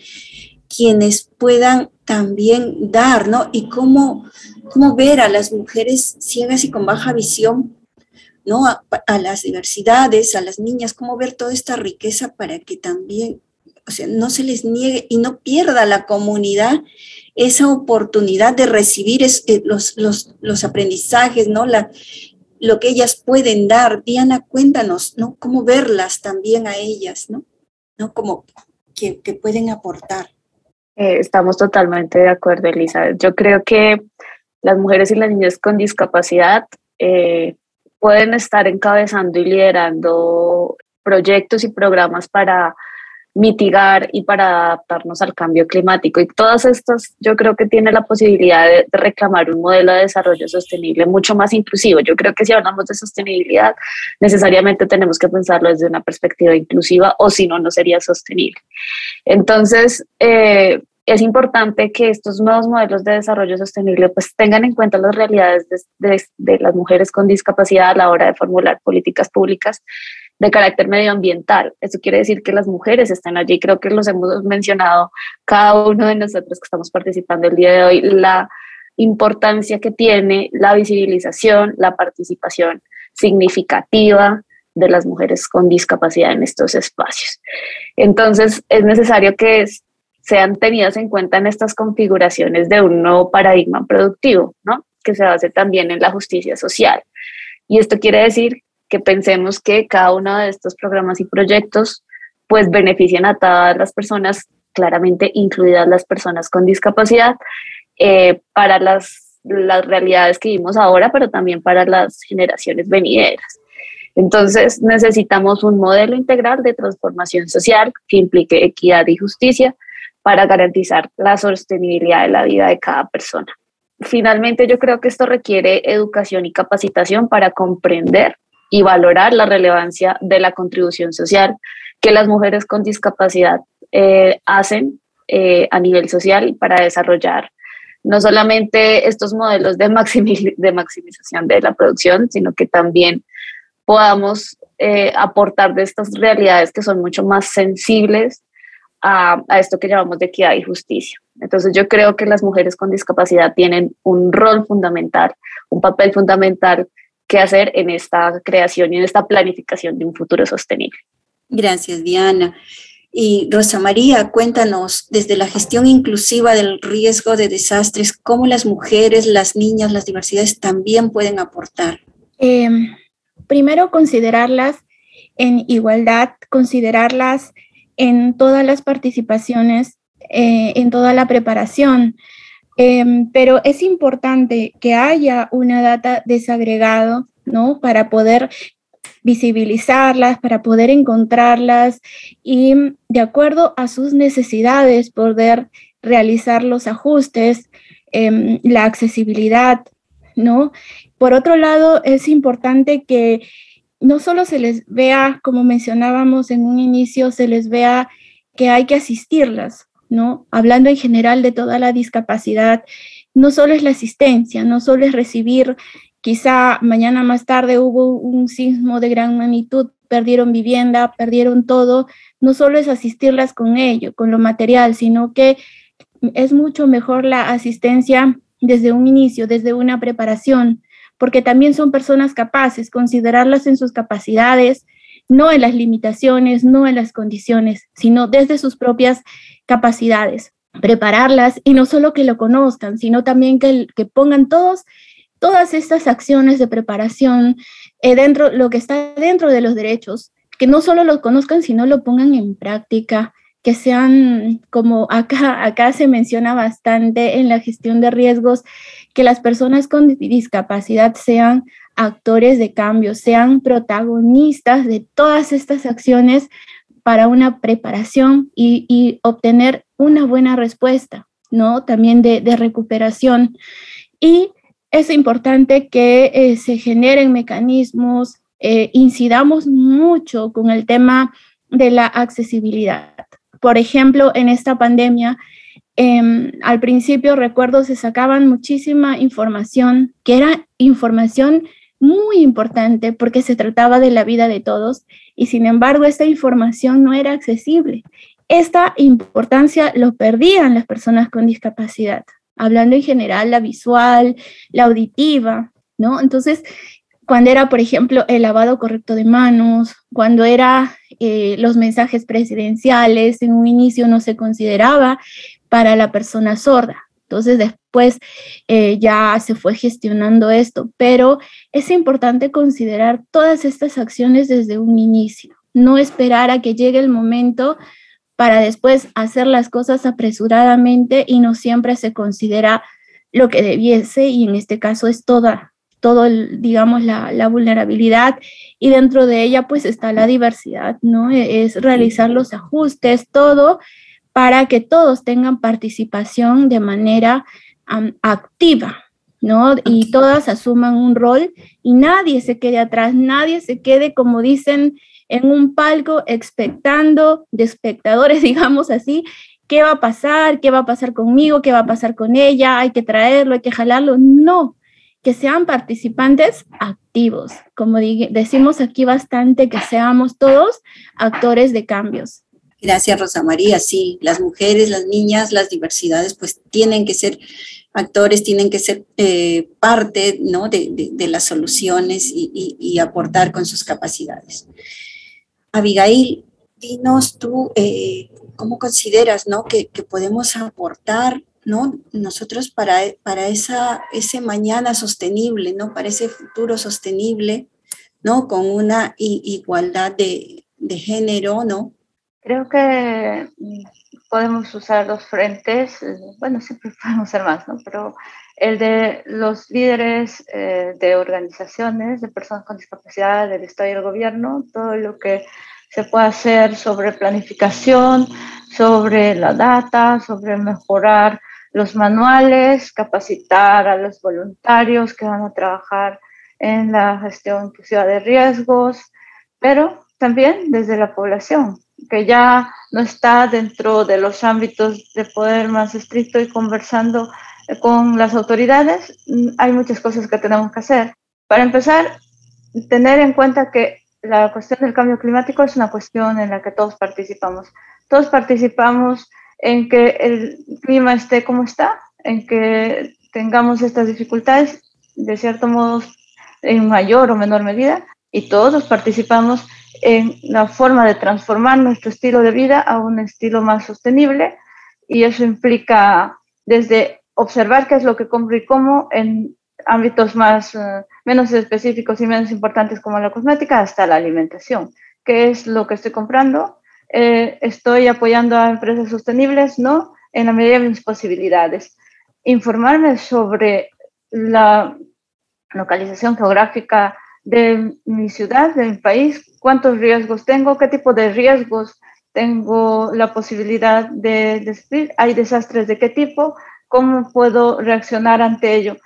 quienes puedan también dar, ¿no? Y cómo, cómo ver a las mujeres ciegas y con baja visión ¿no? A, las diversidades, a las niñas, cómo ver toda esta riqueza para que también, o sea, no se les niegue y no pierda la comunidad esa oportunidad de recibir eh, los, los, los, aprendizajes, ¿no? La, lo que ellas pueden dar. Diana, cuéntanos, ¿no? Cómo verlas también a ellas, ¿no? ¿No? Como que, que pueden aportar. Eh, estamos totalmente de acuerdo, Elisa. Yo creo que las mujeres y las niñas con discapacidad eh, pueden estar encabezando y liderando proyectos y programas para mitigar y para adaptarnos al cambio climático. Y todas estas, yo creo que tiene la posibilidad de, reclamar un modelo de desarrollo sostenible mucho más inclusivo. Yo creo que si hablamos de sostenibilidad, necesariamente tenemos que pensarlo desde una perspectiva inclusiva o si no, no sería sostenible. Entonces, eh, es importante que estos nuevos modelos de desarrollo sostenible pues tengan en cuenta las realidades de, las mujeres con discapacidad a la hora de formular políticas públicas de carácter medioambiental. Eso quiere decir que las mujeres están allí. Creo que los hemos mencionado cada uno de nosotros que estamos participando el día de hoy, la importancia que tiene la visibilización, la participación significativa de las mujeres con discapacidad en estos espacios. Entonces, es necesario que sean tenidas en cuenta en estas configuraciones de un nuevo paradigma productivo, ¿no? que se base también en la justicia social. Y esto quiere decir que pensemos que cada uno de estos programas y proyectos pues benefician a todas las personas, claramente incluidas las personas con discapacidad, eh, para las, las realidades que vivimos ahora, pero también para las generaciones venideras. Entonces necesitamos un modelo integral de transformación social que implique equidad y justicia, para garantizar la sostenibilidad de la vida de cada persona. Finalmente, yo creo que esto requiere educación y capacitación para comprender y valorar la relevancia de la contribución social que las mujeres con discapacidad eh, hacen eh, a nivel social para desarrollar no solamente estos modelos de, maximización de la producción, sino que también podamos eh, aportar de estas realidades que son mucho más sensibles a, esto que llamamos de equidad y justicia. Entonces yo creo que las mujeres con discapacidad tienen un rol fundamental, un papel fundamental que hacer en esta creación y en esta planificación de un futuro sostenible. Gracias, Diana. Y Rosa María, cuéntanos desde la gestión inclusiva del riesgo de desastres, cómo las mujeres, las niñas, las diversidades también pueden aportar. Em, primero, considerarlas en igualdad, considerarlas en todas las participaciones, eh, en toda la preparación. Em, pero es importante que haya una data desagregado, ¿no? Para poder visibilizarlas, para poder encontrarlas y de acuerdo a sus necesidades poder realizar los ajustes, em, la accesibilidad, ¿no? Por otro lado, es importante que no solo se les vea, como mencionábamos en un inicio, se les vea que hay que asistirlas, ¿no? Hablando en general de toda la discapacidad, no solo es la asistencia, no solo es recibir, quizá mañana más tarde hubo un sismo de gran magnitud, perdieron vivienda, perdieron todo, no solo es asistirlas con ello, con lo material, sino que es mucho mejor la asistencia desde un inicio, desde una preparación, porque también son personas capaces, considerarlas en sus capacidades, no en las limitaciones, no en las condiciones, sino desde sus propias capacidades, prepararlas y no solo que lo conozcan, sino también que, que pongan todos todas estas acciones de preparación eh, dentro lo que está dentro de los derechos, que no solo lo conozcan, sino lo pongan en práctica, que sean como acá acá se menciona bastante en la gestión de riesgos, que las personas con discapacidad sean actores de cambio, sean protagonistas de todas estas acciones para una preparación y, obtener una buena respuesta, ¿no? También de, recuperación. Y es importante que eh, se generen mecanismos, eh, incidamos mucho con el tema de la accesibilidad. Por ejemplo, en esta pandemia, em, al principio recuerdo se sacaban muchísima información, que era información muy importante porque se trataba de la vida de todos y sin embargo esta información no era accesible. Esta importancia lo perdían las personas con discapacidad, hablando en general la visual, la auditiva, ¿no? Entonces, cuando era, por ejemplo, el lavado correcto de manos, cuando era eh, los mensajes presidenciales, en un inicio no se consideraba para la persona sorda. Entonces después eh, ya se fue gestionando esto, pero es importante considerar todas estas acciones desde un inicio, no esperar a que llegue el momento para después hacer las cosas apresuradamente y no siempre se considera lo que debiese y en este caso es toda, todo, digamos, la, la, vulnerabilidad y dentro de ella pues está la diversidad, ¿no? Es realizar los ajustes, todo para que todos tengan participación de manera activa, ¿no? Y todas asuman un rol y nadie se quede atrás, nadie se quede, como dicen, en un palco expectando de espectadores, [laughs] digamos así, ¿qué va a pasar? ¿Qué va a pasar conmigo? ¿Qué va a pasar con ella? ¿Hay que traerlo? ¿Hay que jalarlo? No, que sean participantes activos. Como decimos aquí bastante, que seamos todos actores de cambios. Gracias, Rosa María. Sí, las mujeres, las niñas, las diversidades, pues tienen que ser actores, tienen que ser eh, parte ¿no? de, las soluciones y, aportar con sus capacidades. Abigail, dinos tú, eh, ¿cómo consideras ¿no? que, podemos aportar ¿no? nosotros para, para esa, ese mañana sostenible, ¿no? para ese futuro sostenible, ¿no? con una igualdad de, de género, ¿no? Creo que mm, podemos usar dos frentes, eh, bueno, siempre [laughs] podemos ser más, ¿no? Pero el de los líderes eh, de organizaciones, de personas con discapacidad, del Estado y el gobierno, todo lo que se puede hacer sobre planificación, sobre la data, sobre mejorar los manuales, capacitar a los voluntarios que van a trabajar en la gestión inclusiva de riesgos, pero también desde la población, que ya no está dentro de los ámbitos de poder más estricto y conversando con las autoridades, mm, hay muchas cosas que tenemos que hacer. Para empezar, tener en cuenta que la cuestión del cambio climático es una cuestión en la que todos participamos. Todos participamos en que el clima esté como está, en que tengamos estas dificultades, de cierto modo, en mayor o menor medida, y todos participamos en la forma de transformar nuestro estilo de vida a un estilo más sostenible y eso implica desde observar qué es lo que compro y cómo en ámbitos más eh, menos específicos y menos importantes como la cosmética hasta la alimentación. ¿Qué es lo que estoy comprando? Eh, ¿Estoy apoyando a empresas sostenibles? No, en la medida de mis posibilidades. Informarme sobre la localización geográfica de mi ciudad, de mi país, cuántos riesgos tengo, qué tipo de riesgos tengo la posibilidad de, de Hay desastres de qué tipo, cómo puedo reaccionar ante ello.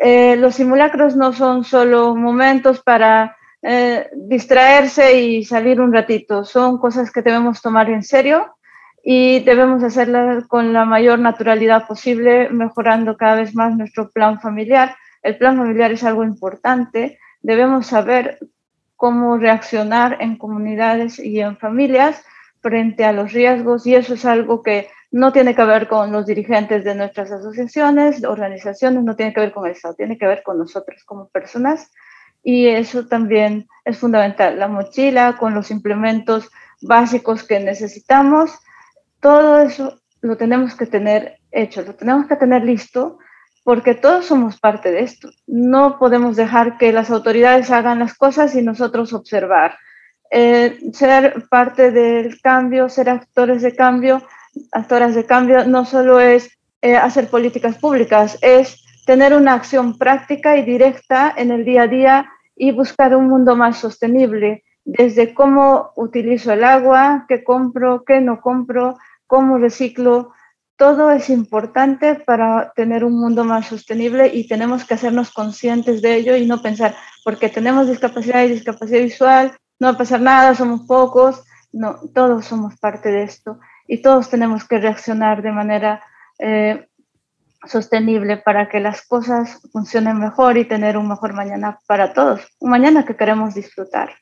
eh, los simulacros no son solo momentos para eh, distraerse y salir un ratito, son cosas que debemos tomar en serio y debemos hacerlas con la mayor naturalidad posible, mejorando cada vez más nuestro plan familiar. El plan familiar es algo importante, debemos saber cómo reaccionar en comunidades y en familias frente a los riesgos y eso es algo que no tiene que ver con los dirigentes de nuestras asociaciones, organizaciones, no tiene que ver con el Estado, tiene que ver con nosotros como personas. Y eso también es fundamental. La mochila con los implementos básicos que necesitamos, todo eso lo tenemos que tener hecho, lo tenemos que tener listo, porque todos somos parte de esto. No podemos dejar que las autoridades hagan las cosas y nosotros observar. Eh, ser parte del cambio, ser actores de cambio, actoras de cambio no solo es eh, hacer políticas públicas, es tener una acción práctica y directa en el día a día y buscar un mundo más sostenible, desde cómo utilizo el agua, qué compro, qué no compro, cómo reciclo. Todo es importante para tener un mundo más sostenible y tenemos que hacernos conscientes de ello y no pensar, porque tenemos discapacidad y discapacidad visual, no va a pasar nada, somos pocos. No, todos somos parte de esto y todos tenemos que reaccionar de manera eh, sostenible para que las cosas funcionen mejor y tener un mejor mañana para todos, un mañana que queremos disfrutar,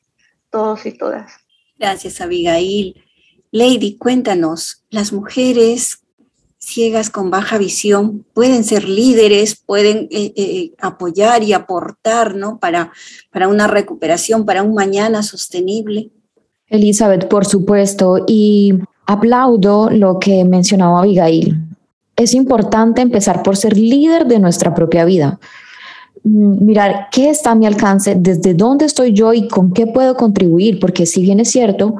todos y todas. Gracias, Abigail. Lady, cuéntanos, las mujeres ciegas con baja visión pueden ser líderes, pueden eh, eh, apoyar y aportar ¿no? para, para una recuperación, para un mañana sostenible. Elizabeth, por supuesto, y Aplaudo lo que mencionaba Abigail. Es importante empezar por ser líder de nuestra propia vida. Mm, mirar qué está a mi alcance, desde dónde estoy yo y con qué puedo contribuir, porque si bien es cierto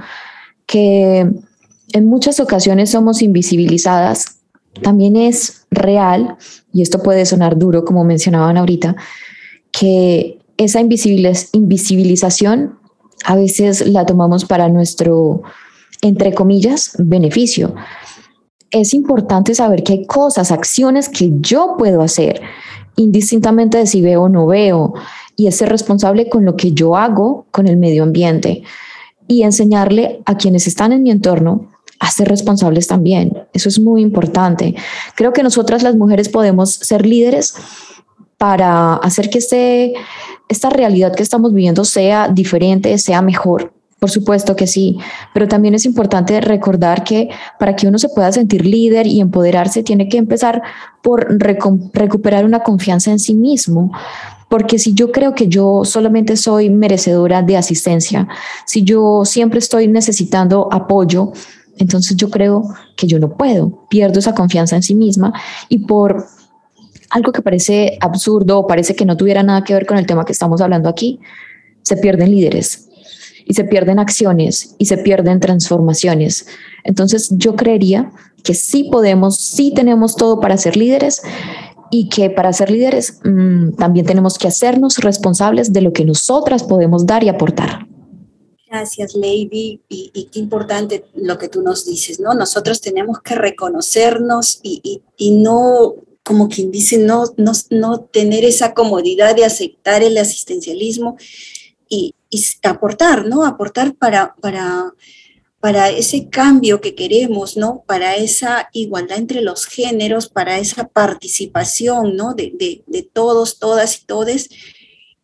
que en muchas ocasiones somos invisibilizadas, también es real, y esto puede sonar duro como mencionaban ahorita, que esa invisibilización a veces la tomamos para nuestro entre comillas, beneficio. Es importante saber que hay cosas, acciones que yo puedo hacer, indistintamente de si veo o no veo, y ser responsable con lo que yo hago con el medio ambiente y enseñarle a quienes están en mi entorno a ser responsables también. Eso es muy importante. Creo que nosotras las mujeres podemos ser líderes para hacer que este, esta realidad que estamos viviendo sea diferente, sea mejor. Por supuesto que sí, pero también es importante recordar que para que uno se pueda sentir líder y empoderarse, tiene que empezar por recuperar una confianza en sí mismo. Porque si yo creo que yo solamente soy merecedora de asistencia, si yo siempre estoy necesitando apoyo, entonces yo creo que yo no puedo, pierdo esa confianza en sí misma y por algo que parece absurdo o parece que no tuviera nada que ver con el tema que estamos hablando aquí, se pierden líderes y se pierden acciones y se pierden transformaciones. Entonces yo creería que sí podemos, sí tenemos todo para ser líderes y que para ser líderes mm, también tenemos que hacernos responsables de lo que nosotras podemos dar y aportar. Gracias, Lady. Y, qué importante lo que tú nos dices, ¿no? Nosotros tenemos que reconocernos y, y no, como quien dice, no, no, no tener esa comodidad de aceptar el asistencialismo y, aportar, ¿no? Aportar para, para, para ese cambio que queremos, ¿no? Para esa igualdad entre los géneros, para esa participación, ¿no? De, todos, todas y todes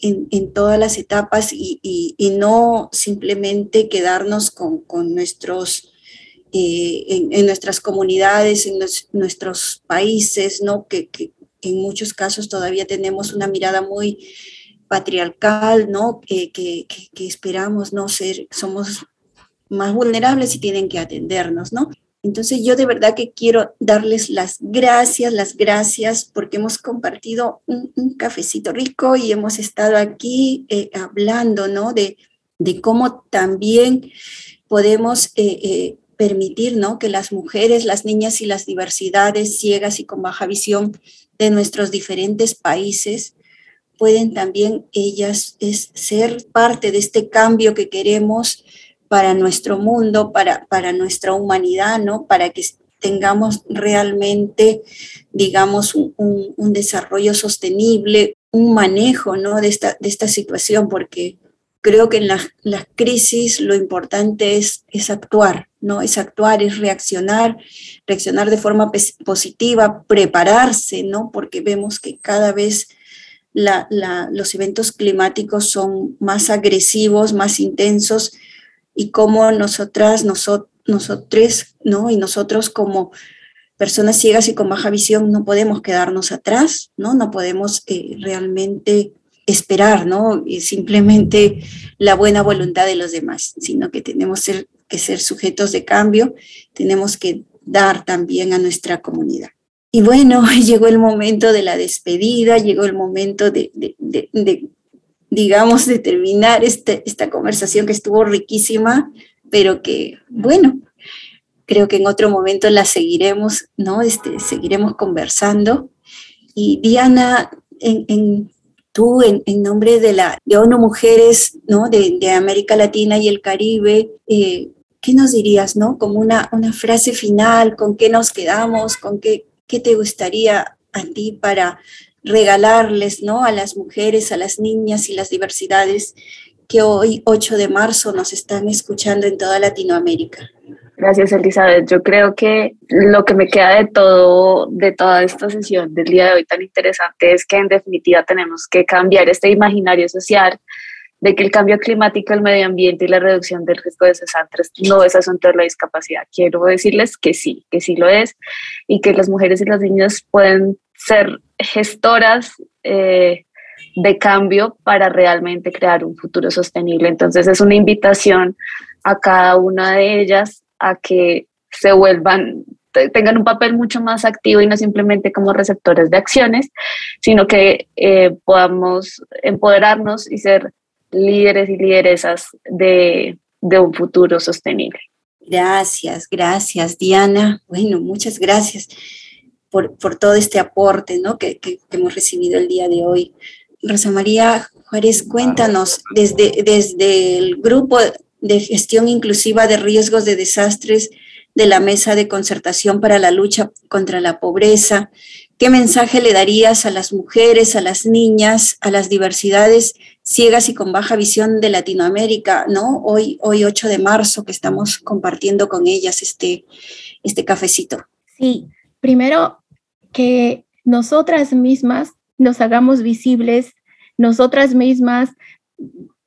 en, todas las etapas y, no simplemente quedarnos con, nuestros, eh, en, nuestras comunidades, en nuestros países, ¿no? Que, que en muchos casos todavía tenemos una mirada muy patriarcal, ¿no? Que, que, que, esperamos no ser, somos más vulnerables y tienen que atendernos, ¿no? Entonces yo de verdad que quiero darles las gracias, las gracias porque hemos compartido un, cafecito rico y hemos estado aquí eh, hablando, ¿no? De, cómo también podemos eh, eh, permitir, ¿no? Que las mujeres, las niñas y las diversidades ciegas y con baja visión de nuestros diferentes países pueden también ellas ser parte de este cambio que queremos para nuestro mundo, para, para nuestra humanidad, ¿no? Para que tengamos realmente, digamos, un, un desarrollo sostenible, un manejo ¿no? de, esta, de esta situación, porque creo que en las, crisis lo importante es, es actuar, ¿no? Es actuar, es reaccionar, reaccionar de forma positiva, prepararse, ¿no? Porque vemos que cada vez los eventos climáticos son más agresivos, más intensos, y cómo nosotras, nosotros, nosotros, ¿no? Y nosotros como personas ciegas y con baja visión no podemos quedarnos atrás, ¿no? No podemos eh, realmente esperar, ¿no? simplemente la buena voluntad de los demás, sino que tenemos que ser sujetos de cambio, tenemos que dar también a nuestra comunidad. Y bueno, [laughs] llegó el momento de la despedida, llegó el momento de, digamos, de terminar este, esta conversación que estuvo riquísima, pero que, bueno, creo que en otro momento la seguiremos, ¿no? Este, seguiremos conversando. Y Diana, en, tú, en, nombre de la de ONU Mujeres, ¿no? De, América Latina y el Caribe, eh, ¿qué nos dirías, no? Como una, una frase final, ¿con qué nos quedamos? ¿Con qué, qué te gustaría a ti para regalarles, ¿no? A las mujeres, a las niñas y las diversidades que hoy, 8 de marzo, nos están escuchando en toda Latinoamérica. Gracias, Elizabeth. Yo creo que lo que me queda de todo, de toda esta sesión del día de hoy tan interesante es que en definitiva tenemos que cambiar este imaginario social de que el cambio climático, el medio ambiente y la reducción del riesgo de cesantes no es asunto de la discapacidad. Quiero decirles que sí, que sí lo es y que las mujeres y las niñas pueden ser gestoras eh, de cambio para realmente crear un futuro sostenible. Entonces es una invitación a cada una de ellas a que se vuelvan, tengan un papel mucho más activo y no simplemente como receptores de acciones, sino que eh, podamos empoderarnos y ser líderes y lideresas de, un futuro sostenible. Gracias, gracias, Diana. Bueno, muchas gracias por, todo este aporte ¿no? que, que, hemos recibido el día de hoy. Rosa María Juárez, cuéntanos desde, desde el grupo de gestión inclusiva de riesgos de desastres de la Mesa de Concertación para la Lucha contra la Pobreza. ¿Qué mensaje le darías a las mujeres, a las niñas, a las diversidades ciegas y con baja visión de Latinoamérica, ¿no? Hoy, hoy 8 de marzo, que estamos compartiendo con ellas este, este cafecito. Sí, primero que nosotras mismas nos hagamos visibles, nosotras mismas,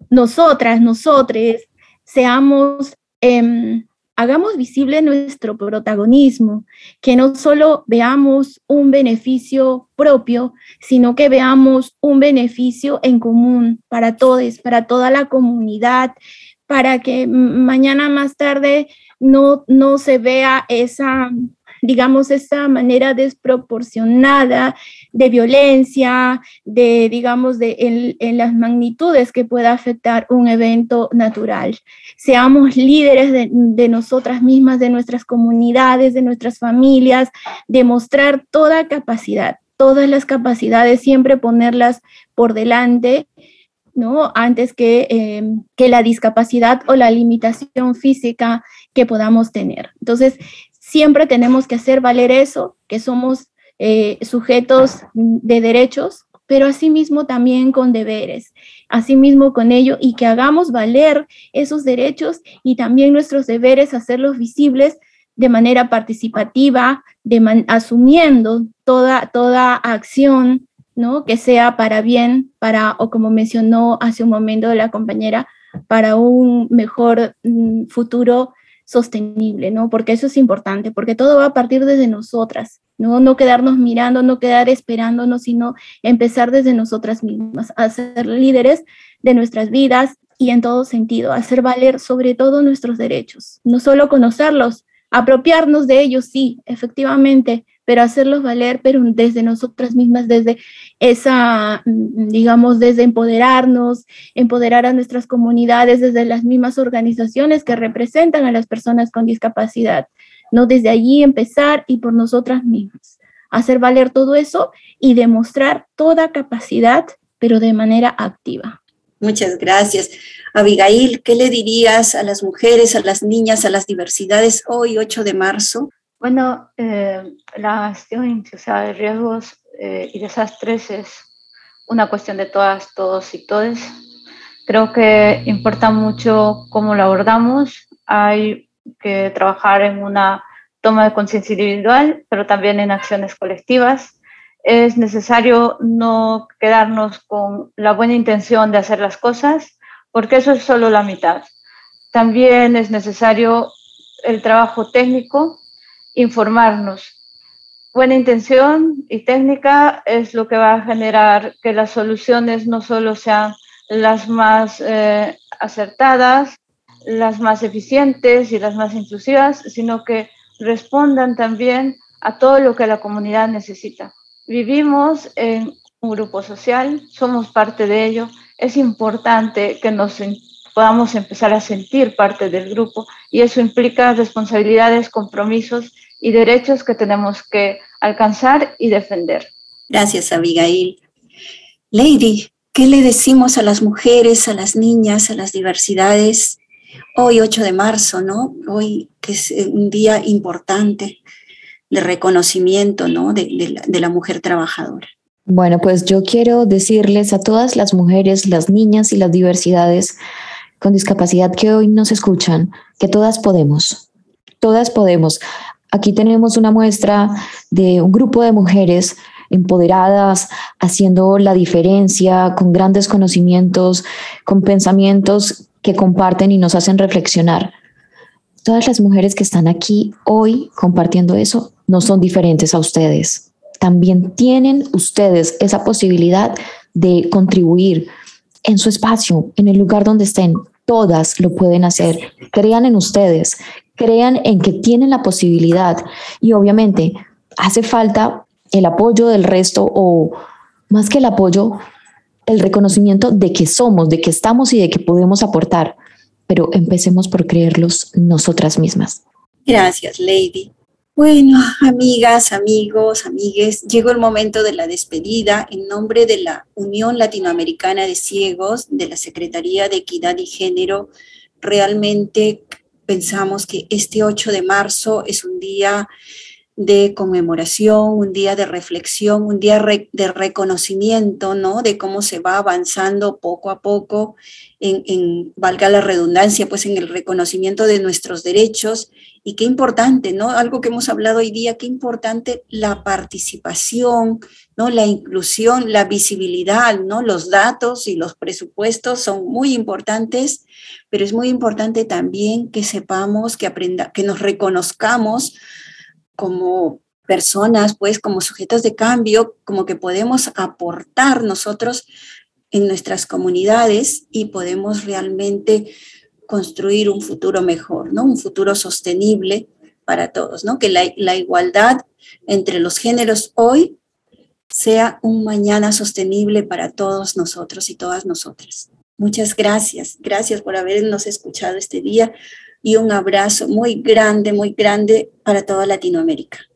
nosotras, nosotres, seamos, em, hagamos visible nuestro protagonismo, que no solo veamos un beneficio propio, sino que veamos un beneficio en común para todos, para toda la comunidad, para que mañana más tarde no, no se vea esa digamos, esa manera desproporcionada de violencia, de, digamos, de en, las magnitudes que pueda afectar un evento natural. Seamos líderes de, de nosotras mismas, de nuestras comunidades, de nuestras familias, demostrar toda capacidad, todas las capacidades, siempre ponerlas por delante ¿no? Antes que, em, que, la discapacidad o la limitación física que podamos tener. Entonces, siempre tenemos que hacer valer eso, que somos eh, sujetos de derechos, pero asimismo también con deberes, asimismo con ello, y que hagamos valer esos derechos y también nuestros deberes, hacerlos visibles de manera participativa, de asumiendo toda, toda acción ¿no? que sea para bien, para, o como mencionó hace un momento la compañera, para un mejor mm, futuro sostenible, ¿no? Porque eso es importante, porque todo va a partir desde nosotras, ¿no? No quedarnos mirando, no quedar esperándonos, sino empezar desde nosotras mismas, a ser líderes de nuestras vidas y en todo sentido, hacer valer sobre todo nuestros derechos, no solo conocerlos, apropiarnos de ellos, sí, efectivamente, pero hacerlos valer, pero desde nosotras mismas, desde esa, mm, digamos, desde empoderarnos, empoderar a nuestras comunidades, desde las mismas organizaciones que representan a las personas con discapacidad, ¿no? Desde allí empezar y por nosotras mismas, hacer valer todo eso y demostrar toda capacidad, pero de manera activa. Muchas gracias. Abigail, ¿qué le dirías a las mujeres, a las niñas, a las diversidades hoy, 8 de marzo? Bueno, eh, la gestión de riesgos eh, y desastres es una cuestión de todas, todos y todes. Creo que importa mucho cómo lo abordamos. Hay que trabajar en una toma de conciencia individual, pero también en acciones colectivas. Es necesario no quedarnos con la buena intención de hacer las cosas, porque eso es solo la mitad. También es necesario el trabajo técnico, informarnos. Buena intención y técnica es lo que va a generar que las soluciones no solo sean las más eh, acertadas, las más eficientes y las más inclusivas, sino que respondan también a todo lo que la comunidad necesita. Vivimos en un grupo social, somos parte de ello, es importante que nos podamos empezar a sentir parte del grupo y eso implica responsabilidades, compromisos y derechos que tenemos que alcanzar y defender. Gracias, Abigail. Lady, ¿qué le decimos a las mujeres, a las niñas, a las diversidades? Hoy, 8 de marzo, ¿no? Hoy que es un día importante de reconocimiento, ¿no? De, la, de la mujer trabajadora. Bueno, pues yo quiero decirles a todas las mujeres, las niñas y las diversidades con discapacidad que hoy nos escuchan, que todas podemos, todas podemos. Aquí tenemos una muestra de un grupo de mujeres empoderadas, haciendo la diferencia, con grandes conocimientos, con pensamientos que comparten y nos hacen reflexionar. Todas las mujeres que están aquí hoy compartiendo eso no son diferentes a ustedes. También tienen ustedes esa posibilidad de contribuir en su espacio, en el lugar donde estén, todas lo pueden hacer. Crean en ustedes, crean en que tienen la posibilidad y obviamente hace falta el apoyo del resto o más que el apoyo, el reconocimiento de que somos, de que estamos y de que podemos aportar. Pero empecemos por creerlos nosotras mismas. Gracias, Lady. Bueno, amigas, amigos, amigues, llegó el momento de la despedida en nombre de la Unión Latinoamericana de Ciegos, de la Secretaría de Equidad y Género. Realmente pensamos que este 8 de marzo es un día de conmemoración, un día de reflexión, un día de reconocimiento, ¿no? De cómo se va avanzando poco a poco en, en, valga la redundancia, pues en el reconocimiento de nuestros derechos y qué importante, ¿no? Algo que hemos hablado hoy día, qué importante la participación, ¿no? La inclusión, la visibilidad, ¿no? Los datos y los presupuestos son muy importantes, pero es muy importante también que sepamos, que aprenda, que nos reconozcamos como personas, pues como sujetos de cambio, como que podemos aportar nosotros en nuestras comunidades y podemos realmente construir un futuro mejor, ¿no? Un futuro sostenible para todos, ¿no? Que la, la igualdad entre los géneros hoy sea un mañana sostenible para todos nosotros y todas nosotras. Muchas gracias. Gracias por habernos escuchado este día y un abrazo muy grande, muy grande para toda Latinoamérica.